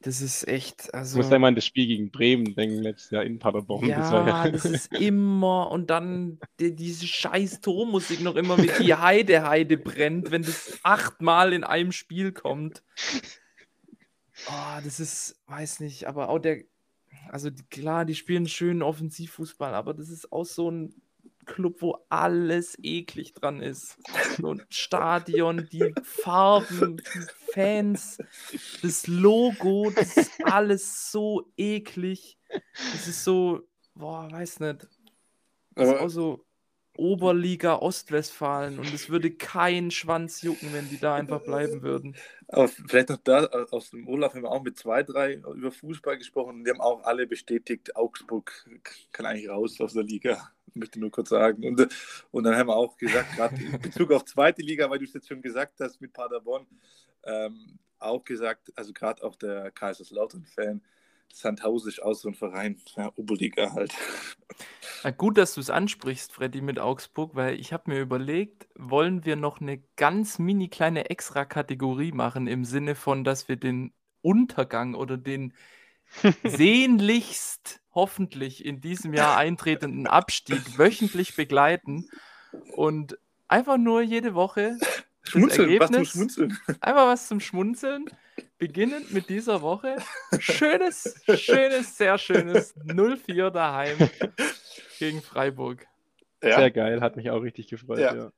Das ist echt. Also,
muss einmal an das Spiel gegen Bremen denken, letztes Jahr in Paderborn.
Ja, das, ja das ist immer. Und dann die, diese scheiß Tormusik noch immer mit die Heide, Heide brennt, wenn das achtmal in einem Spiel kommt. Oh, das ist, weiß nicht, aber auch der. Also klar, die spielen schönen Offensivfußball, aber das ist auch so ein Club, wo alles eklig dran ist. So ein Stadion, die Farben, die Fans, das Logo, das ist alles so eklig. Das ist so, boah, weiß nicht. Das ist auch so Oberliga Ostwestfalen und es würde kein Schwanz jucken, wenn die da einfach bleiben würden.
Aber vielleicht noch da, aus dem Urlaub haben wir auch mit zwei, drei über Fußball gesprochen und die haben auch alle bestätigt, Augsburg kann eigentlich raus aus der Liga möchte nur kurz sagen. Und, und dann haben wir auch gesagt, gerade in Bezug auf zweite Liga, weil du es jetzt schon gesagt hast mit Paderborn, ähm, auch gesagt, also gerade auch der Kaiserslautern-Fan, Sandhausen ist auch so ein Verein, ja, Oberliga halt.
Na gut, dass du es ansprichst, Freddy, mit Augsburg, weil ich habe mir überlegt, wollen wir noch eine ganz mini kleine Extra-Kategorie machen im Sinne von, dass wir den Untergang oder den sehnlichst hoffentlich in diesem Jahr eintretenden Abstieg wöchentlich begleiten und einfach nur jede Woche
Schmunzeln, Ergebnis, was zum Schmunzeln.
Einfach was zum Schmunzeln. Beginnend mit dieser Woche. Schönes, schönes, sehr schönes 0-4 daheim gegen Freiburg.
Ja. Sehr geil, hat mich auch richtig gefreut. Ja. ja.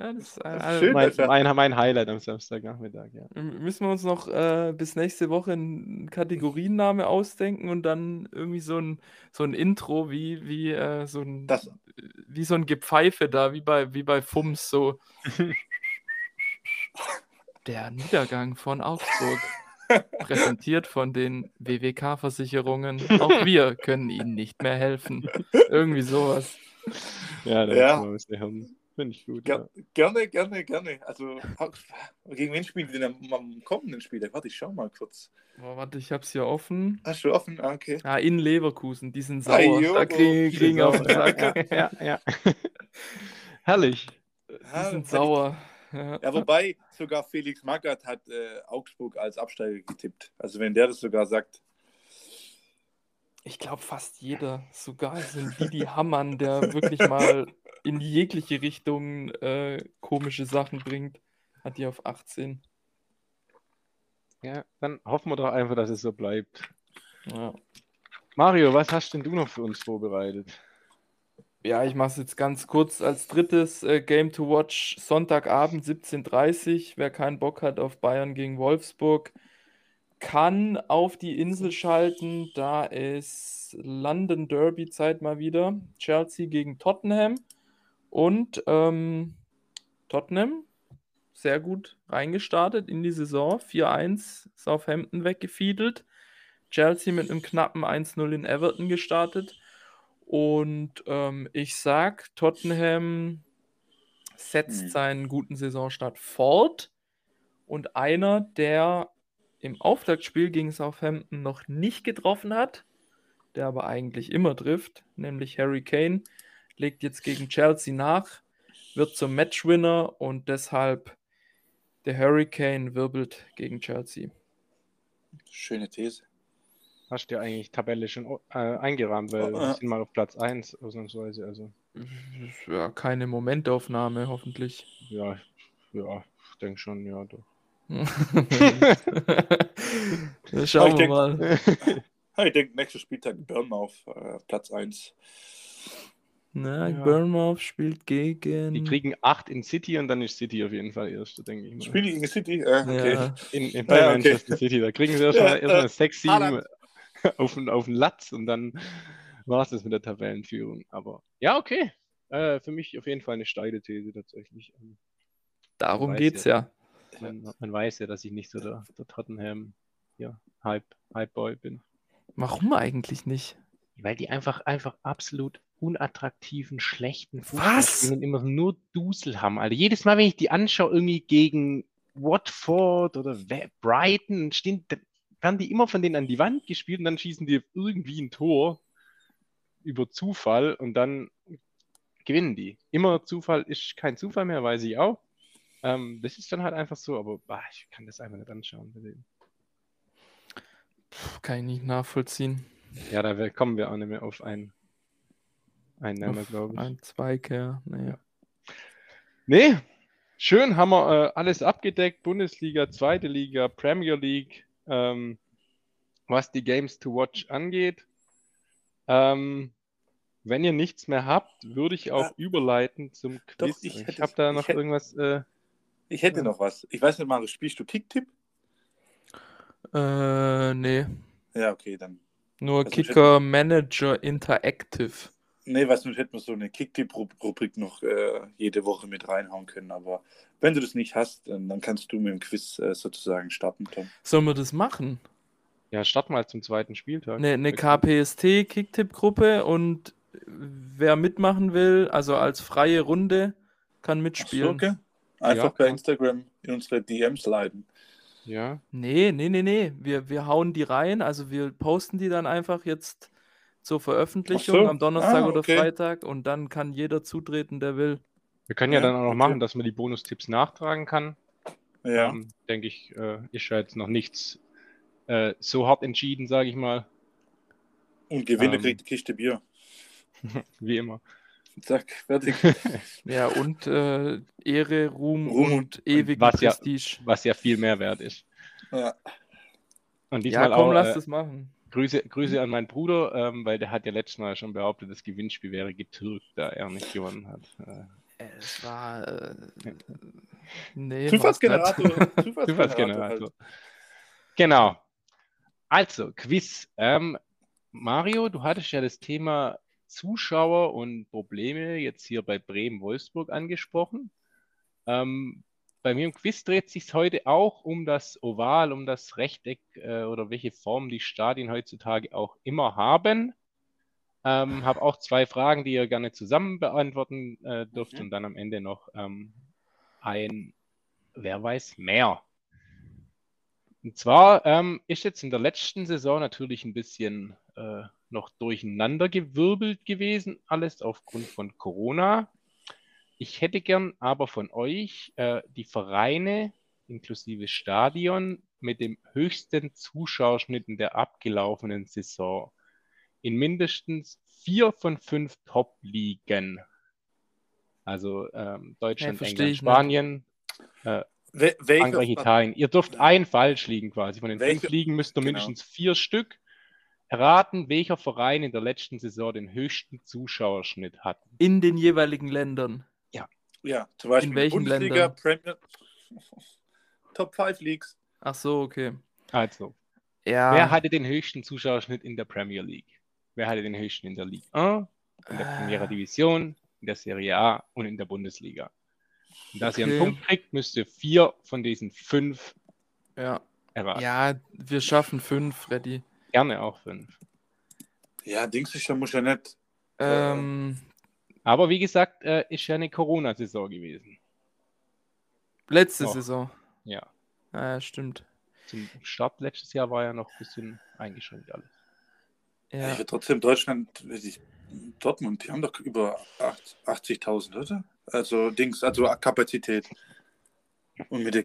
Ja, das ist
also Schön, mein, mein, mein, Highlight am Samstagnachmittag, ja.
Müssen wir uns noch äh, bis nächste Woche einen Kategorienname ausdenken und dann irgendwie so ein, so ein Intro wie, wie, äh, so ein, das. wie so ein Gepfeife da, wie bei, wie bei Fums, so. Der Niedergang von Augsburg. Präsentiert von den WWK-Versicherungen. Auch wir können Ihnen nicht mehr helfen. Irgendwie sowas.
Ja, das ja. ist ein Finde ich gut. Ger
ja. Gerne, gerne, gerne. Also, gegen wen spielen die denn am, kommenden Spiel? Warte, ich schau mal kurz.
Oh, warte, ich hab's hier offen.
Hast du offen? Ah, okay.
Ah, in Leverkusen, die sind sauer. Ay, da kriegen, kriegen auf den Sack.
ja, ja. Herrlich.
Die sind sauer.
Ja. ja, wobei sogar Felix Magath hat äh, Augsburg als Absteiger getippt. Also wenn der das sogar sagt.
Ich glaube fast jeder, sogar sind die die Hammern, der wirklich mal in jegliche Richtung äh, komische Sachen bringt, hat die auf 18.
Ja, dann hoffen wir doch einfach, dass es so bleibt. Ja. Mario, was hast denn du noch für uns vorbereitet?
Ja, ich mache es jetzt ganz kurz als drittes äh, Game to Watch Sonntagabend 17.30 Uhr. Wer keinen Bock hat auf Bayern gegen Wolfsburg, kann auf die Insel schalten. Da ist London Derby Zeit mal wieder. Chelsea gegen Tottenham. Und ähm, Tottenham sehr gut reingestartet in die Saison. 4-1 Southampton weggefiedelt. Chelsea mit einem knappen 1-0 in Everton gestartet. Und ähm, ich sag, Tottenham setzt mhm. seinen guten Saisonstart fort. Und einer, der im Auftaktspiel gegen Southampton noch nicht getroffen hat, der aber eigentlich immer trifft, nämlich Harry Kane, legt jetzt gegen Chelsea nach, wird zum Matchwinner und deshalb der Hurricane wirbelt gegen Chelsea.
Schöne These.
Hast du ja eigentlich Tabelle schon äh, eingerahmt, weil oh, äh. sind mal auf Platz 1 ausnahmsweise. Also.
Ja, keine Momentaufnahme, hoffentlich.
Ja, ja, ich denke schon, ja, doch.
schauen wir mal.
ich denke, nächster Spieltag Birnen auf äh, Platz 1.
Na, ja. Bournemouth spielt gegen.
Die kriegen 8 in City und dann ist City auf jeden Fall erst, denke ich
mal. Spielen die gegen City? Äh, okay. Ja.
In, in, bei ja, Manchester okay. City. Da kriegen sie erstmal ja, erst 6, 7 auf, auf den Latz und dann war es das mit der Tabellenführung. Aber ja, okay. Äh, für mich auf jeden Fall eine steile These tatsächlich. Ähm,
Darum geht's ja.
ja. Man, man, weiß ja, dass ich nicht so der, der Tottenham ja, Hype, Hype Boy bin.
Warum eigentlich nicht?
Weil die einfach, einfach absolut unattraktiven, schlechten Fußball und immer nur Dusel haben. Also jedes Mal, wenn ich die anschaue, irgendwie gegen Watford oder Brighton, stehen, werden die immer von denen an die Wand gespielt und dann schießen die irgendwie ein Tor über Zufall und dann gewinnen die. Immer Zufall ist kein Zufall mehr, weiß ich auch. Ähm, das ist dann halt einfach so, aber bah, ich kann das einfach nicht anschauen.
Kann ich nicht nachvollziehen.
Ja, da kommen wir auch nicht mehr auf einen Einnahme, glaube ich.
Ein Zweig, ja. Nee.
nee, schön haben wir äh, alles abgedeckt. Bundesliga, zweite Liga, Premier League, ähm, was die Games to Watch angeht. Ähm, wenn ihr nichts mehr habt, würde ich auch ja. überleiten zum Quiz. Doch, ich, ich habe da noch ich irgendwas. Äh,
ich hätte ja. noch was. Ich weiß nicht, Marius, spielst du Kicktipp?
Äh, nee.
Ja, okay, dann.
Nur also Kicker Manager Interactive.
Nee, was nicht, hätten wir so eine Kicktipp-Rubrik noch äh, jede Woche mit reinhauen können. Aber wenn du das nicht hast, dann kannst du mit dem Quiz äh, sozusagen starten, Tom.
Sollen wir das machen?
Ja, starten mal zum zweiten Spieltag.
Eine, eine KPST Kicktipp-Gruppe und wer mitmachen will, also als freie Runde, kann mitspielen. So, okay.
Einfach ja. per Instagram in unsere DMs leiten.
Ja.
Nee, nee, nee, nee. Wir, wir hauen die rein, also wir posten die dann einfach jetzt zur Veröffentlichung so. am Donnerstag ah, okay. oder Freitag und dann kann jeder zutreten, der will.
Wir können ja, ja dann auch noch okay. machen, dass man die Bonustipps nachtragen kann. Ja. Ähm, Denke ich, äh, ist ja jetzt noch nichts äh, so hart entschieden, sage ich mal.
Und Gewinner ähm, kriegt die Kiste Bier.
Wie immer.
Zack, fertig.
ja, und äh, Ehre, Ruhm, Ruhm und ewige was Prestige.
Ja, was ja viel mehr wert ist.
Ja.
Und diesmal ja, komm, auch, lass äh, das machen.
Grüße, Grüße an meinen Bruder, ähm, weil der hat ja letztes Mal schon behauptet, das Gewinnspiel wäre getürkt, da er nicht gewonnen hat.
Äh, es war. Äh,
nee, Zufallsgenerator. Zufallsgenerator.
Genau. Also, Quiz. Ähm, Mario, du hattest ja das Thema Zuschauer und Probleme jetzt hier bei Bremen-Wolfsburg angesprochen. Ähm, bei mir im Quiz dreht sich heute auch um das Oval, um das Rechteck äh, oder welche Form die Stadien heutzutage auch immer haben. Ähm, habe auch zwei Fragen, die ihr gerne zusammen beantworten äh, dürft mhm. und dann am Ende noch ähm, ein Wer weiß mehr. Und zwar ähm, ist jetzt in der letzten Saison natürlich ein bisschen äh, noch durcheinandergewirbelt gewesen, alles aufgrund von Corona. Ich hätte gern aber von euch äh, die Vereine inklusive Stadion mit dem höchsten Zuschauerschnitt in der abgelaufenen Saison in mindestens vier von fünf Top-Ligen. Also ähm, Deutschland, ja, England, Spanien, äh, Frankreich, Italien. Ihr dürft ein falsch liegen quasi. Von den welche? fünf Ligen müsst ihr genau. mindestens vier Stück erraten, welcher Verein in der letzten Saison den höchsten Zuschauerschnitt hat.
In den jeweiligen Ländern.
Ja, zum Beispiel
in welchen Bundesliga, Ländern? Premier,
Top 5 Leagues.
Ach so, okay.
Also, ja. wer hatte den höchsten Zuschauerschnitt in der Premier League? Wer hatte den höchsten in der Ligue 1, in der Primera Division, in der Serie A und in der Bundesliga? Und dass okay. ihr einen Punkt kriegt, müsst ihr vier von diesen fünf
ja. erraten. Ja, wir schaffen fünf, Freddy.
Gerne auch fünf.
Ja, Dings ist ja muss ja nicht.
Ähm,
aber wie gesagt, äh, ist ja eine Corona-Saison gewesen.
Letzte noch. Saison.
Ja.
Ja, stimmt.
Zum Start letztes Jahr war ja noch ein bisschen eingeschränkt alles.
Ja. ja trotzdem Deutschland, Dortmund, die haben doch über 80.000, oder? Also Dings, also Kapazität. Und mit der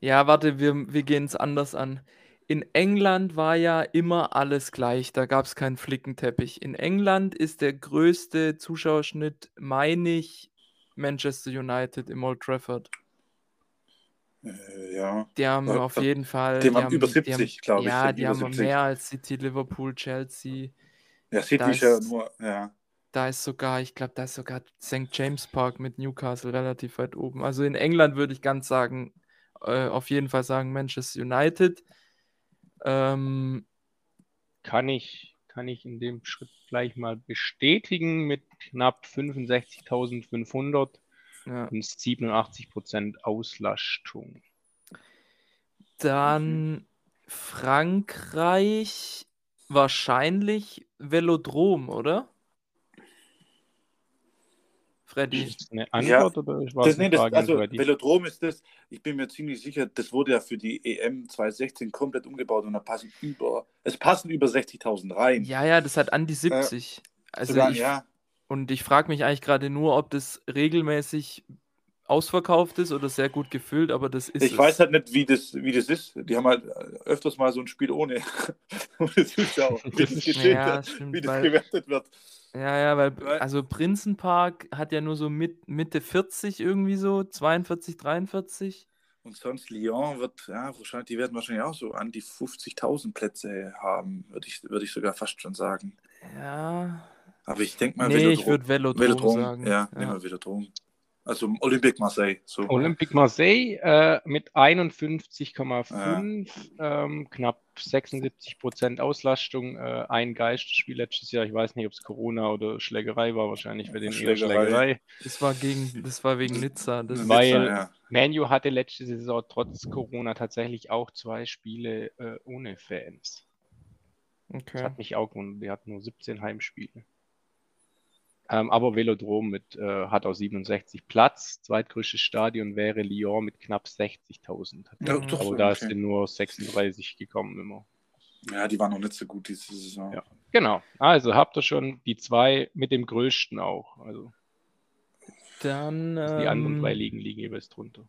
ja, warte, wir, wir gehen es anders an. In England war ja immer alles gleich, da gab es keinen Flickenteppich. In England ist der größte Zuschauerschnitt, meine ich, Manchester United im Old Trafford.
Äh, ja.
Die haben ja, auf jeden Fall.
Die, die haben über 70, glaube ich.
Ja, die haben 70. mehr als City, Liverpool, Chelsea.
Ja, City ist ja nur, ja.
da ist sogar, ich glaube, da ist sogar St. James Park mit Newcastle relativ weit oben. Also in England würde ich ganz sagen, äh, auf jeden Fall sagen Manchester United. Ähm,
kann ich, kann ich in dem Schritt gleich mal bestätigen mit knapp 65.500 ja. und 87% Auslastung.
Dann Frankreich wahrscheinlich Velodrom, oder?
Freddy. Ist das eine Antwort ja, oder war das, nee, das, also Velodrom ist das, ich bin mir ziemlich sicher, das wurde ja für die EM 2016 komplett umgebaut und da passen über, es passen über 60.000 rein.
Ja, ja, das hat an die 70. Äh, also sogar, ich, ja. Und ich frage mich eigentlich gerade nur, ob das regelmäßig ausverkauft ist oder sehr gut gefüllt, aber das ist.
Ich es. weiß halt nicht, wie das, wie das ist. Die haben halt öfters mal so ein Spiel ohne, ohne Zuschauer, wie das, ja, stimmt, wie das
weil, gewertet wird. Ja, ja, weil, also Prinzenpark hat ja nur so mit, Mitte 40 irgendwie so, 42, 43.
Und sonst Lyon wird, ja, wahrscheinlich, die werden wahrscheinlich auch so an die 50.000 Plätze haben, würde ich, würd ich sogar fast schon sagen.
Ja.
Aber ich denke mal,
nee, Velodrom, ich würde Velodrom, Velodrom sagen.
Ja, ja. nehmen wir Velodrom. Also Olympique Marseille. So.
Olympique Marseille äh, mit 51,5, ja. ähm, knapp 76 Prozent Auslastung. Äh, ein Geisterspiel letztes Jahr. Ich weiß nicht, ob es Corona oder Schlägerei war. Wahrscheinlich für den Schlägerei. Schlägerei.
Das war, gegen, das war wegen Nizza. Das
Weil Nizza, ja. Manu hatte letzte Saison trotz Corona tatsächlich auch zwei Spiele äh, ohne Fans. Okay. Das hat mich auch gewundert. Die hatten nur 17 Heimspiele. Ähm, aber Velodrom mit, äh, hat auch 67 Platz. Zweitgrößtes Stadion wäre Lyon mit knapp 60.000. Ja, aber so, da sind nur 36 gekommen immer.
Ja, die waren noch nicht so gut diese Saison.
Ja, genau. Also habt ihr schon die zwei mit dem größten auch. Also
dann.
Also die anderen zwei liegen, liegen jeweils drunter.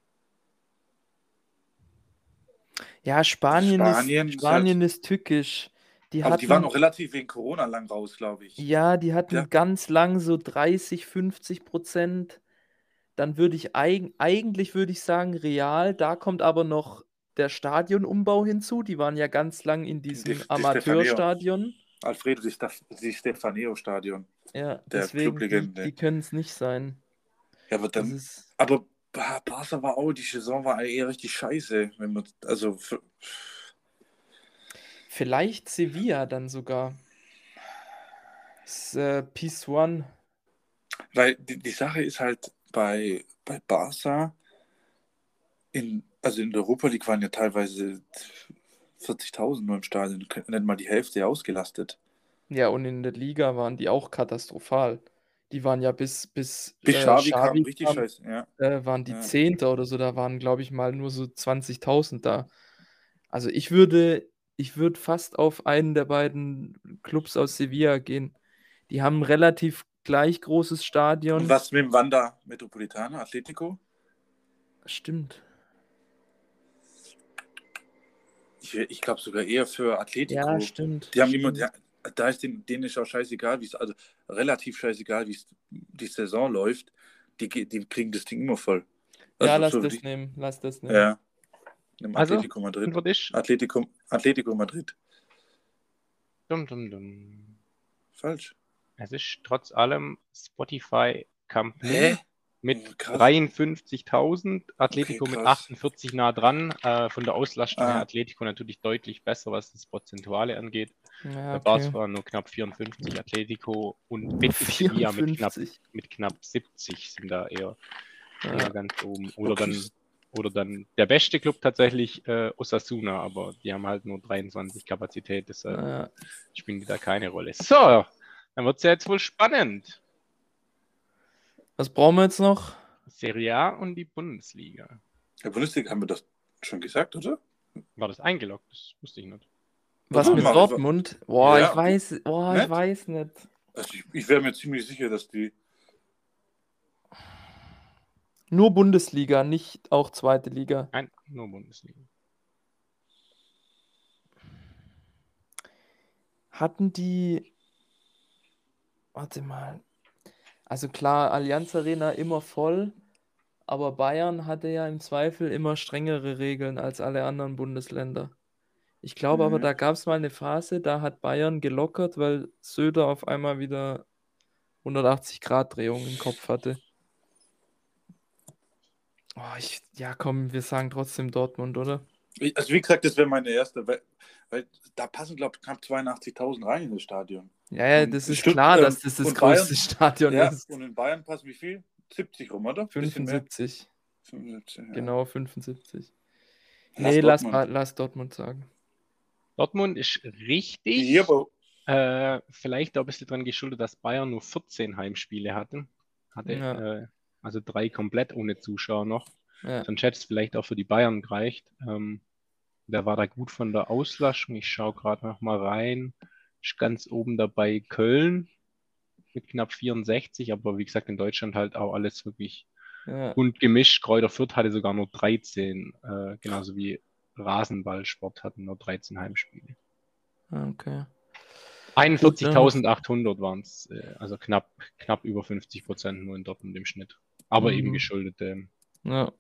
Ja, Spanien, Spanien, ist, Spanien ist, halt ist tückisch.
Die Aber hatten, die waren noch relativ wegen Corona lang raus, glaube ich.
Ja, die hatten ja. ganz lang so 30, 50 Prozent. Dann würde ich eig eigentlich würde ich sagen Real. Da kommt aber noch der Stadionumbau hinzu. Die waren ja ganz lang in diesem die, Amateurstadion.
Alfredo Di Stefaneo Stadion.
Ja, der deswegen, die, die können es nicht sein.
Ja, aber dann, ist... aber Barca war auch, die Saison war eher richtig scheiße. Wenn man, also
Vielleicht Sevilla dann sogar. Das, äh, Peace One.
Weil die, die Sache ist halt bei, bei Barca, in, also in der Europa League waren ja teilweise 40.000 nur im Stadion, nicht mal die Hälfte ausgelastet.
Ja, und in der Liga waren die auch katastrophal. Die waren ja bis bis,
bis äh, Xavi, Xavi kam richtig kam, scheiße, ja.
Äh, waren die ja. Zehnte oder so, da waren glaube ich mal nur so 20.000 da. Also ich würde ich würde fast auf einen der beiden Clubs aus Sevilla gehen. Die haben ein relativ gleich großes Stadion.
Und was mit dem Wanda Metropolitano, Atletico?
Stimmt.
Ich, ich glaube sogar eher für Atletico.
Ja, stimmt.
Die haben stimmt. Immer, da ist denen, denen ist auch scheißegal, wie es, also relativ scheißegal, wie die Saison läuft. Die, die kriegen das Ding immer voll.
Also ja, lass so das die, nehmen, lass das nehmen.
Ja. Nimm also, Atletico Madrid. Atletico, Atletico Madrid.
Dum, dum, dum.
Falsch.
Es ist trotz allem Spotify Company mit oh, 53.000, Atletico okay, mit 48 nah dran. Äh, von der Auslastung ah. her Atletico natürlich deutlich besser, was das Prozentuale angeht. Ja, okay. Der Bars war nur knapp 54, Atletico und Betis mit knapp, mit knapp 70 sind da eher, ja. eher ganz oben. Oder okay. dann oder dann der beste Club tatsächlich äh, Osasuna, aber die haben halt nur 23 Kapazität, deshalb ja. spielen die da keine Rolle. So, dann wird es ja jetzt wohl spannend.
Was brauchen wir jetzt noch?
Serie A und die Bundesliga.
Der Bundesliga haben wir das schon gesagt, oder?
War das eingeloggt? Das wusste ich nicht.
Was mit Dortmund? Boah, ja. ich weiß, boah, ich weiß nicht.
Also ich, ich wäre mir ziemlich sicher, dass die
Nur Bundesliga, nicht auch zweite Liga.
Nein, nur Bundesliga.
Hatten die. Warte mal. Also klar, Allianz Arena immer voll, aber Bayern hatte ja im Zweifel immer strengere Regeln als alle anderen Bundesländer. Ich glaube mhm. aber, da gab es mal eine Phase, da hat Bayern gelockert, weil Söder auf einmal wieder 180 Grad Drehung im Kopf hatte. Oh, ich, ja, komm, wir sagen trotzdem Dortmund, oder?
Also wie gesagt, das wäre meine erste, weil, weil da passen, glaube ich, knapp 82.000 rein in das Stadion.
Ja, ja, das ist klar, dass das das größte Bayern, Stadion ja, ist.
Und in Bayern passen wie viel? 70 rum, oder?
75. 75 ja. Genau, 75. Lass nee, Dortmund. lass, lass Dortmund sagen.
Dortmund ist richtig. Ja, äh, vielleicht auch ein bisschen daran geschuldet, dass Bayern nur 14 Heimspiele hatten. Hatte, ja. äh, also drei komplett ohne Zuschauer noch. Ja. Sonst hätte es vielleicht auch für die Bayern gereicht. Ähm, der war da gut von der Auslaschung. Ich schaue gerade noch mal rein. Ist ganz oben dabei Köln mit knapp 64, aber wie gesagt in Deutschland halt auch alles wirklich ja. und gemischt. Kräuter Fürth hatte sogar nur 13, äh, genauso wie Rasenballsport hatten nur 13 Heimspiele.
Okay.
41.800 waren es, also knapp, knapp über 50 Prozent nur in Dortmund im Schnitt. Aber mhm. eben geschuldet dem.
Ja.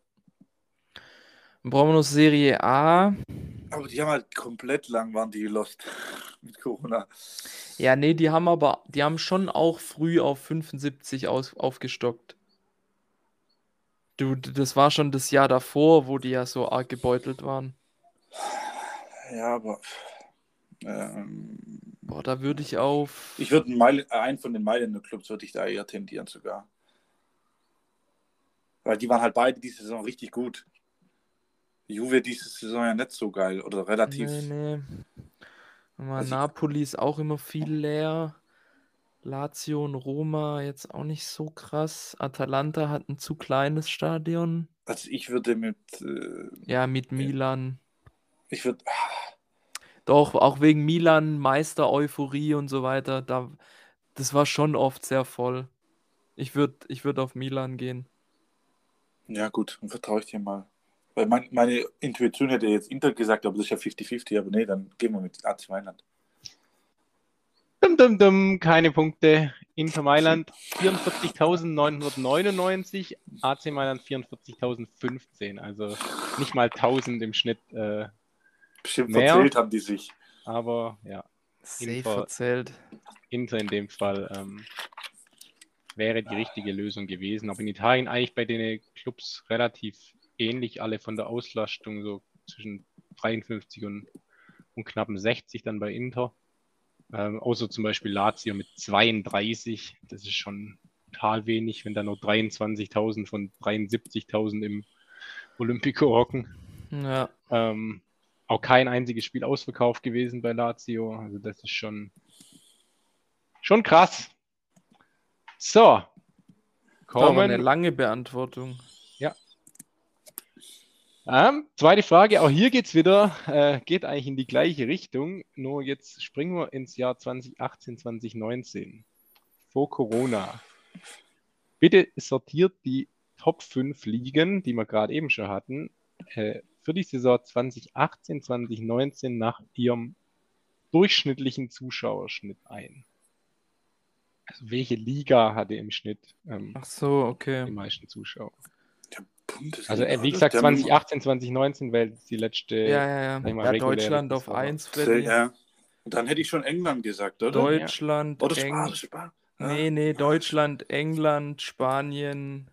Dann brauchen wir noch Serie A.
Aber die haben halt komplett lang waren die lost mit Corona.
Ja, nee, die haben aber, die haben schon auch früh auf 75 aus, aufgestockt. Du, das war schon das Jahr davor, wo die ja so arg gebeutelt waren.
Ja, aber.
Ähm, Boah, da würde ich auf.
Ich würde einen, einen von den Mailänder Clubs würde ich da eher tendieren sogar. Weil die waren halt beide diese Saison richtig gut. Juve diese Saison ja nicht so geil oder relativ.
Nee, nee. Also Napoli ist auch immer viel leer. Lazio und Roma jetzt auch nicht so krass. Atalanta hat ein zu kleines Stadion.
Also ich würde mit. Äh,
ja, mit Milan.
Ich würde.
Doch, auch wegen Milan, Meister-Euphorie und so weiter. Da, das war schon oft sehr voll. Ich würde ich würd auf Milan gehen.
Ja, gut, dann vertraue ich dir mal. Weil mein, meine Intuition hätte jetzt Inter gesagt, aber das ist ja 50-50, aber nee, dann gehen wir mit AC Mailand.
Dum, dum, dum, keine Punkte. Inter Mailand 44.999, AC Mailand 44.015, also nicht mal 1000 im Schnitt. Äh,
Bestimmt mehr, verzählt haben die sich.
Aber ja.
Inter, verzählt.
Inter in dem Fall ähm, wäre die richtige Lösung gewesen. Aber in Italien eigentlich bei den Clubs relativ ähnlich, alle von der Auslastung so zwischen 53 und, und knappen 60 dann bei Inter. Ähm, außer zum Beispiel Lazio mit 32. Das ist schon total wenig, wenn da nur 23.000 von 73.000 im Olympico hocken.
Ja.
Ähm, auch kein einziges Spiel ausverkauft gewesen bei Lazio. Also das ist schon, schon krass. So.
Kommen. eine lange Beantwortung.
Ähm, zweite Frage, auch hier geht es wieder, äh, geht eigentlich in die gleiche Richtung, nur jetzt springen wir ins Jahr 2018, 2019, vor Corona. Bitte sortiert die Top 5 Ligen, die wir gerade eben schon hatten, äh, für die Saison 2018, 2019 nach ihrem durchschnittlichen Zuschauerschnitt ein. Also welche Liga hatte im Schnitt
ähm, Ach so, okay.
die meisten Zuschauer? Bundesliga. Also äh, wie gesagt, 2018, 2019 wäre die letzte.
Ja, ja, ja. ja Deutschland auf 1,
Ja. Und dann hätte ich schon England gesagt, oder?
Deutschland. Ja. Oder Spanien. Span ja. Nee, nee, Deutschland, England, Spanien.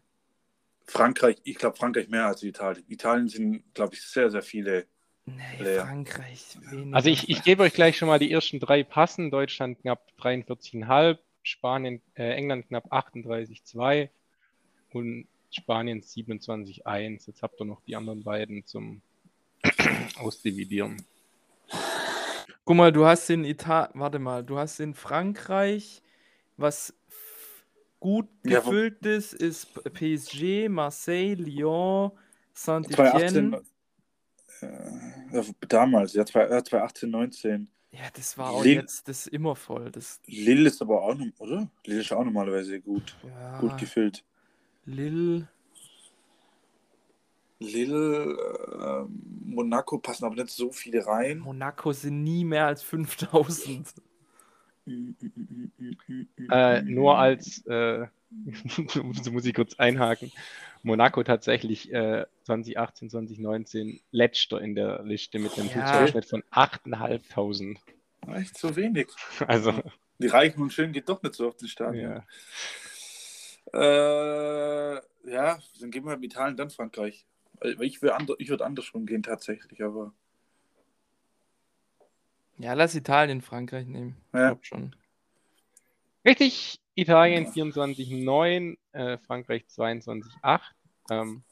Frankreich, ich glaube Frankreich mehr als Italien. Italien sind, glaube ich, sehr, sehr viele.
Nee, Frankreich
weniger. Also ich, ich gebe euch gleich schon mal die ersten drei passen. Deutschland knapp 43,5, Spanien, äh, England knapp 38,2 und Spanien 27-1. Jetzt habt ihr noch die anderen beiden zum Ausdividieren.
Guck mal, du hast in Italien, warte mal, du hast in Frankreich, was gut gefüllt ja, ist, ist PSG, Marseille, Lyon, Saint-Etienne.
Äh, damals, ja, 2018, 19.
Ja, das war auch Lille, jetzt das ist immer voll. Das...
Lille ist aber auch, oder? Lille ist auch normalerweise gut, ja. gut gefüllt.
Lille.
Lille, äh, Monaco passen aber nicht so viele rein.
Monaco sind nie mehr als 5000.
äh, nur als, äh, so muss ich kurz einhaken, Monaco tatsächlich äh, 2018, 2019 letzter in der Liste mit einem ja. Zuschauerschnitt von 8.500.
Echt so wenig.
Also.
Die Reichen und Schönen geht doch nicht so auf den Stadion. Ja, äh, ja dann gehen wir mit Italien, dann Frankreich. Ich würde ander, würd andersrum gehen tatsächlich, aber.
Ja, lass Italien Frankreich nehmen.
Ja.
schon.
Richtig, Italien 24,9, äh, Frankreich 22,8. Ähm,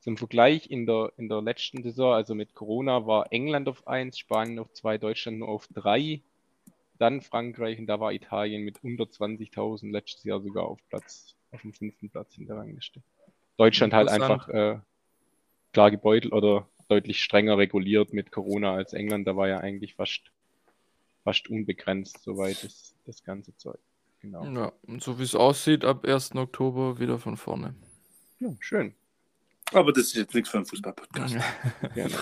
zum Vergleich in der, in der letzten Saison, also mit Corona, war England auf 1, Spanien auf 2, Deutschland nur auf 3. Dann Frankreich und da war Italien mit 120.000 letztes Jahr sogar auf Platz, auf dem fünften Platz in der Rangliste. Deutschland halt einfach äh, klar gebeutelt oder deutlich strenger reguliert mit Corona als England. Da war ja eigentlich fast, fast unbegrenzt, soweit das, das ganze Zeug.
Genau. Ja, und so wie es aussieht, ab 1. Oktober wieder von vorne.
Ja, schön.
Aber das ist jetzt nichts für einen Fußball-Podcast.
genau.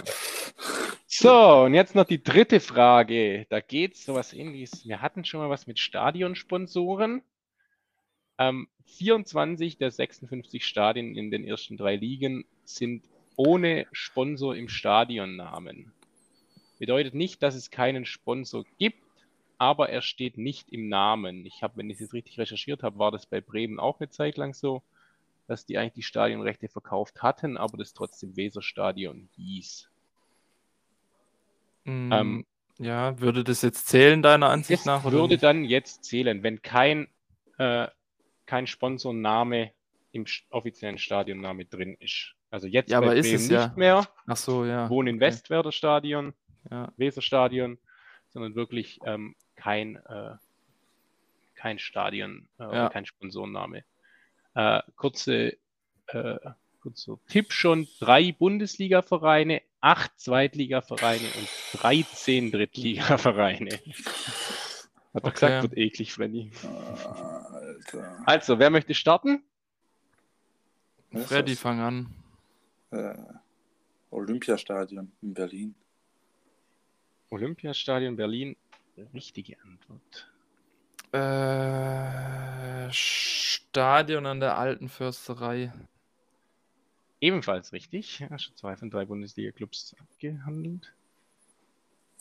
So, und jetzt noch die dritte Frage. Da geht es sowas ähnliches. Wir hatten schon mal was mit Stadionsponsoren. Ähm, 24 der 56 Stadien in den ersten drei Ligen sind ohne Sponsor im Stadionnamen. Bedeutet nicht, dass es keinen Sponsor gibt, aber er steht nicht im Namen. Ich habe, wenn ich es richtig recherchiert habe, war das bei Bremen auch eine Zeit lang so dass die eigentlich die Stadionrechte verkauft hatten, aber das trotzdem Weserstadion hieß.
Mm, ähm, ja, würde das jetzt zählen, deiner Ansicht nach?
Oder würde nicht? dann jetzt zählen, wenn kein, äh, kein Sponsorname im offiziellen Stadionname drin ist. Also jetzt
ja, aber ist es
nicht
ja.
mehr.
Ach so, ja.
Wohnen in okay. Westwerder Stadion, ja. Weserstadion, sondern wirklich ähm, kein, äh, kein Stadion, äh, ja. kein Sponsorenname. Äh, kurze, äh, kurzer Tipp schon: drei Bundesliga-Vereine, acht Zweitliga-Vereine und 13 Drittliga-Vereine. Hat er gesagt, wird eklig, Freddy. Alter. Also, wer möchte starten?
Freddy, fang an.
Äh, Olympiastadion in Berlin.
Olympiastadion Berlin, richtige Antwort.
Äh, Stadion an der alten Försterei.
Ebenfalls richtig. Ja, schon zwei von drei Bundesliga-Clubs abgehandelt.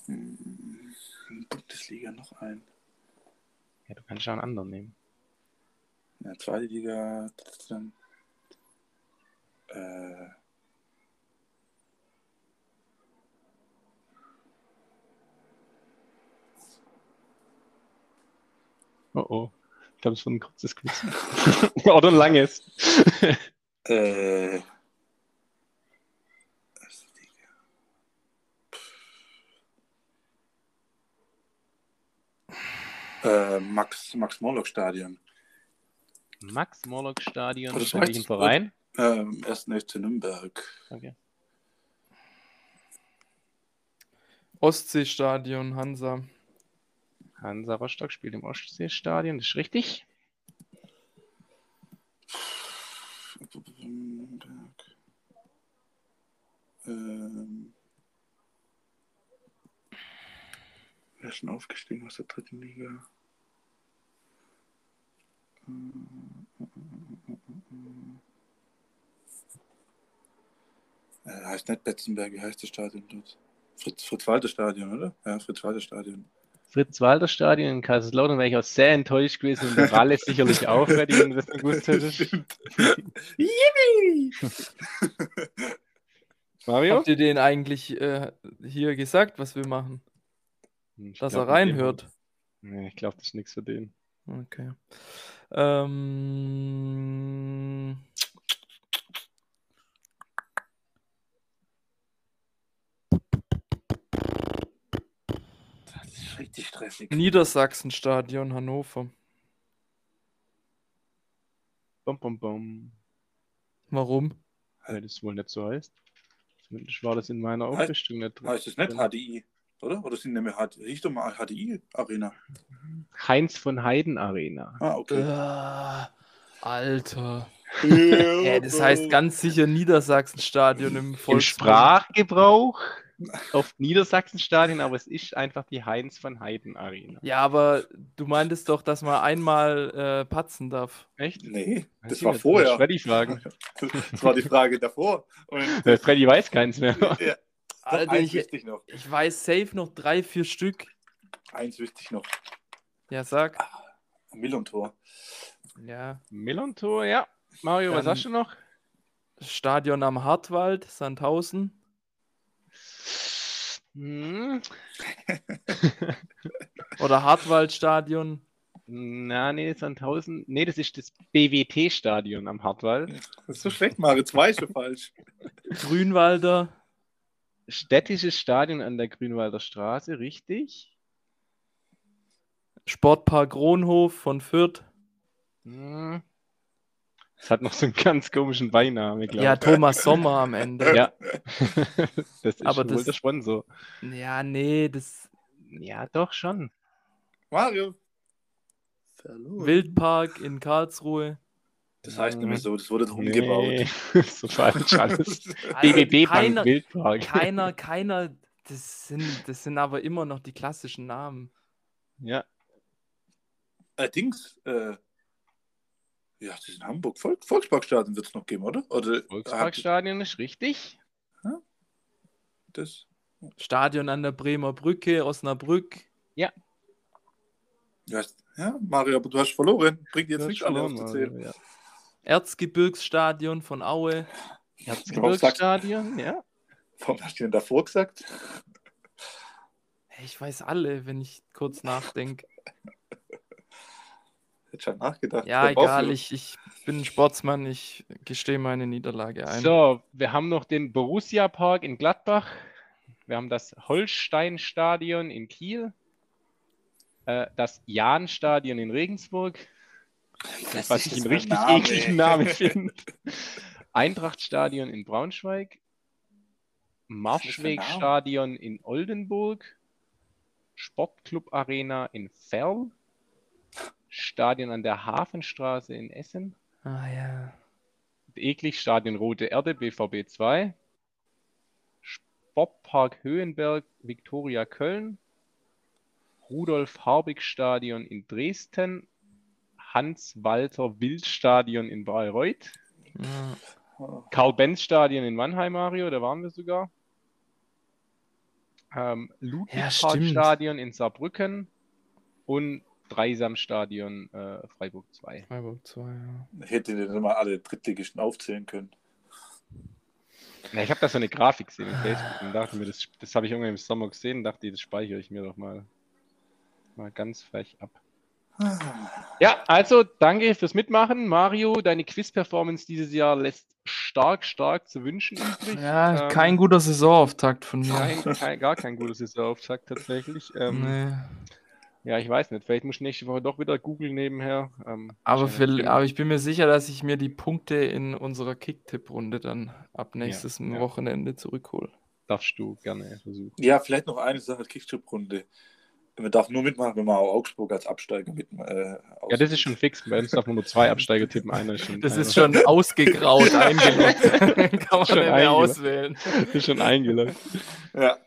Hm, Bundesliga noch ein.
Ja, du kannst schon einen anderen nehmen.
Ja, zweite Liga, dann. Äh,
Oh oh. Ich glaube, es war ein kurzes Quiz. Oder ein langes.
äh. Äh, Max, Max Morlock Stadion.
Max Morlock Stadion, in welchem Verein?
Ähm, 1. FC Nürnberg.
Okay.
Ostseestadion, Hansa.
Hansa Rostock spielt im Ostseestadion, das ist richtig.
Ähm, wer ist schon aufgestiegen aus der dritten Liga? Äh, heißt nicht Betzenberg, wie heißt das Stadion dort? Fritz, Fritz oder? Ja, Fritz Walter Stadion.
Fritz-Walter-Stadion in Kaiserslautern wäre ich auch sehr enttäuscht gewesen und der Ralle sicherlich auch, wenn du das nicht gewusst hättest.
Mario? Habt ihr den eigentlich äh, hier gesagt, was wir machen? Hm, ich Dass er reinhört?
Nee, ich glaube, das ist nichts für den.
Okay. Ähm...
richtig stressig.
Niedersachsenstadion Hannover.
Bum, bum, bum.
Warum?
Weil das wohl nicht so heißt. Zumindest war das in meiner Auflistung
nicht drin. Heißt es nicht HDI, oder? Oder sind nämlich Richtung HDI Arena?
Heinz von Heiden Arena.
Ah, okay.
Äh, Alter. ja, das heißt ganz sicher Niedersachsenstadion im
Volksmund. Im Sprachgebrauch auf Niedersachsenstadion, aber es ist einfach die Heinz von Heiden Arena.
Ja, aber du meintest doch, dass man einmal äh, patzen darf.
Echt?
Nee, das, das war vorher.
Freddy fragen.
Das war die Frage davor.
Und Freddy weiß keins mehr.
Ja.
Alter, ich, ich, noch. ich weiß safe noch drei, vier Stück.
Eins wüsste ich noch.
Ja, sag.
Ah, Millon-Tor.
Ja.
Millon-Tor, ja. Mario, was
Dann-
hast du noch?
Stadion am Hartwald, Sandhausen.
Hm.
Oder Hartwaldstadion.
Na, nee, Sandhausen. Nee, das ist das BWT-Stadion am Hartwald.
Das ist so schlecht, Mario. Zwei ist schon falsch.
Grünwalder.
Städtisches Stadion an der Grünwalder Straße, richtig?
Sportpark Kronhof von Fürth.
Hm. Das hat noch so einen ganz komischen Beinamen, glaube
Ja,
ich.
Thomas Sommer am Ende.
Ja. das ist
Aber
wohl
das-
der Sponsor.
Ja, nee, das
Ja, doch schon.
Mario. Verloren.
Wildpark in Karlsruhe.
Das heißt nicht mehr so, das wurde doch umgebaut.
Nee, so falsch alles.
Also
BBB
keiner,
Wildpark.
keiner, keiner, das sind, das sind aber immer noch die klassischen Namen.
Ja,
äh, Dings, äh, ja, das ist in Hamburg. Volk, Volksparkstadion wird es noch geben, oder? oder
Volksparkstadion ist richtig.
das,
Stadion an der Bremer Brücke, Osnabrück.
ja, ja, Mario, aber du hast verloren. Bringt jetzt
Du
nicht
hast
alle
verloren,
aufzuzählen.
Ja.
Erzgebirgsstadion von Aue.
Erzgebirgsstadion, ja.
Warum hast du denn davor gesagt?
Ich weiß alle, wenn ich kurz nachdenke.
Hätte schon nachgedacht.
Ja,
Der
egal, ich, ich bin ein Sportsmann, ich gestehe meine Niederlage ein.
So, wir haben noch den Borussia Park in Gladbach. Wir haben das Holstein-Stadion in Kiel. Äh, das Jahn-Stadion in Regensburg.
Was
was ich
das
einen richtig
Name?
ekligen Namen finde. Eintrachtstadion in Braunschweig. Marschwegstadion in Oldenburg. Sportclub Arena in Ferl. Stadion an der Hafenstraße in Essen.
Ah ja.
Eklig Stadion Rote Erde, BVB 2. Sportpark Höhenberg, Viktoria Köln. Rudolf Harbig Stadion in Dresden. Hans-Walter Wildstadion in Bayreuth.
Ja.
Karl-Benz-Stadion in Mannheim, Mario, da waren wir sogar. Ähm,
Ja,
Ludwig-Park-Stadion in Saarbrücken und Dreisam-Stadion äh, Freiburg 2.
Freiburg 2, ja.
Ich hätte dir mal alle Drittligisten aufzählen können.
Ja, ich habe da so eine Grafik gesehen auf Facebook und dachte mir, das, das habe ich irgendwann im Sommer gesehen und dachte, das speichere ich mir doch mal, mal ganz frech ab. Ja, also danke fürs Mitmachen. Mario, deine Quiz-Performance dieses Jahr lässt stark, stark zu wünschen übrig.
Ja,
Ähm,
kein guter Saisonauftakt von mir.
Kein, kein, gar kein gutes Saisonauftakt tatsächlich. Ähm,
Nee.
Ja, ich weiß nicht. Vielleicht muss ich nächste Woche doch wieder googeln nebenher. Ähm,
Aber, für, aber ich bin mir sicher, dass ich mir die Punkte in unserer Kicktipp-Runde dann ab nächstes
ja.
Wochenende zurückhole.
darfst du gerne versuchen.
Ja, vielleicht noch eine Sache, Kickstrip-Runde. Man darf nur mitmachen, wenn man auch Augsburg als Absteiger mit. Äh,
Ja, das ist schon fix. Bei uns darf man nur zwei Absteiger tippen. Einer ist schon,
Das
einer
ist schon ausgegraut eingeloggt. Kann man
Schon
nicht mehr auswählen.
ist schon eingeloggt.
Ja,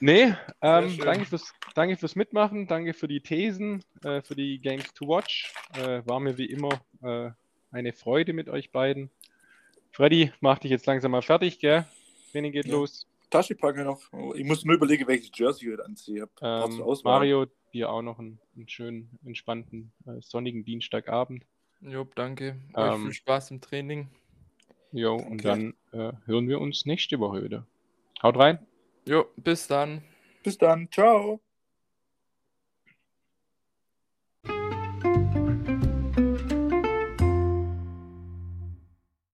Nee, ähm, danke, fürs, danke fürs Mitmachen, danke für die Thesen, äh, für die Games to Watch. Äh, war mir wie immer äh, eine Freude mit euch beiden. Freddy, mach dich jetzt langsam mal fertig, gell? Training geht
Ja.
los.
Tasche packe noch. Ich muss nur überlegen, welches Jersey ich heute anziehe.
Ähm. Mario, dir auch noch einen, einen schönen, entspannten, äh, sonnigen Dienstagabend.
Job, danke. Euch
Ähm,
viel Spaß im Training.
Jo, und dann äh, hören wir uns nächste Woche wieder. Haut rein.
Jo, bis dann.
Bis dann. Ciao.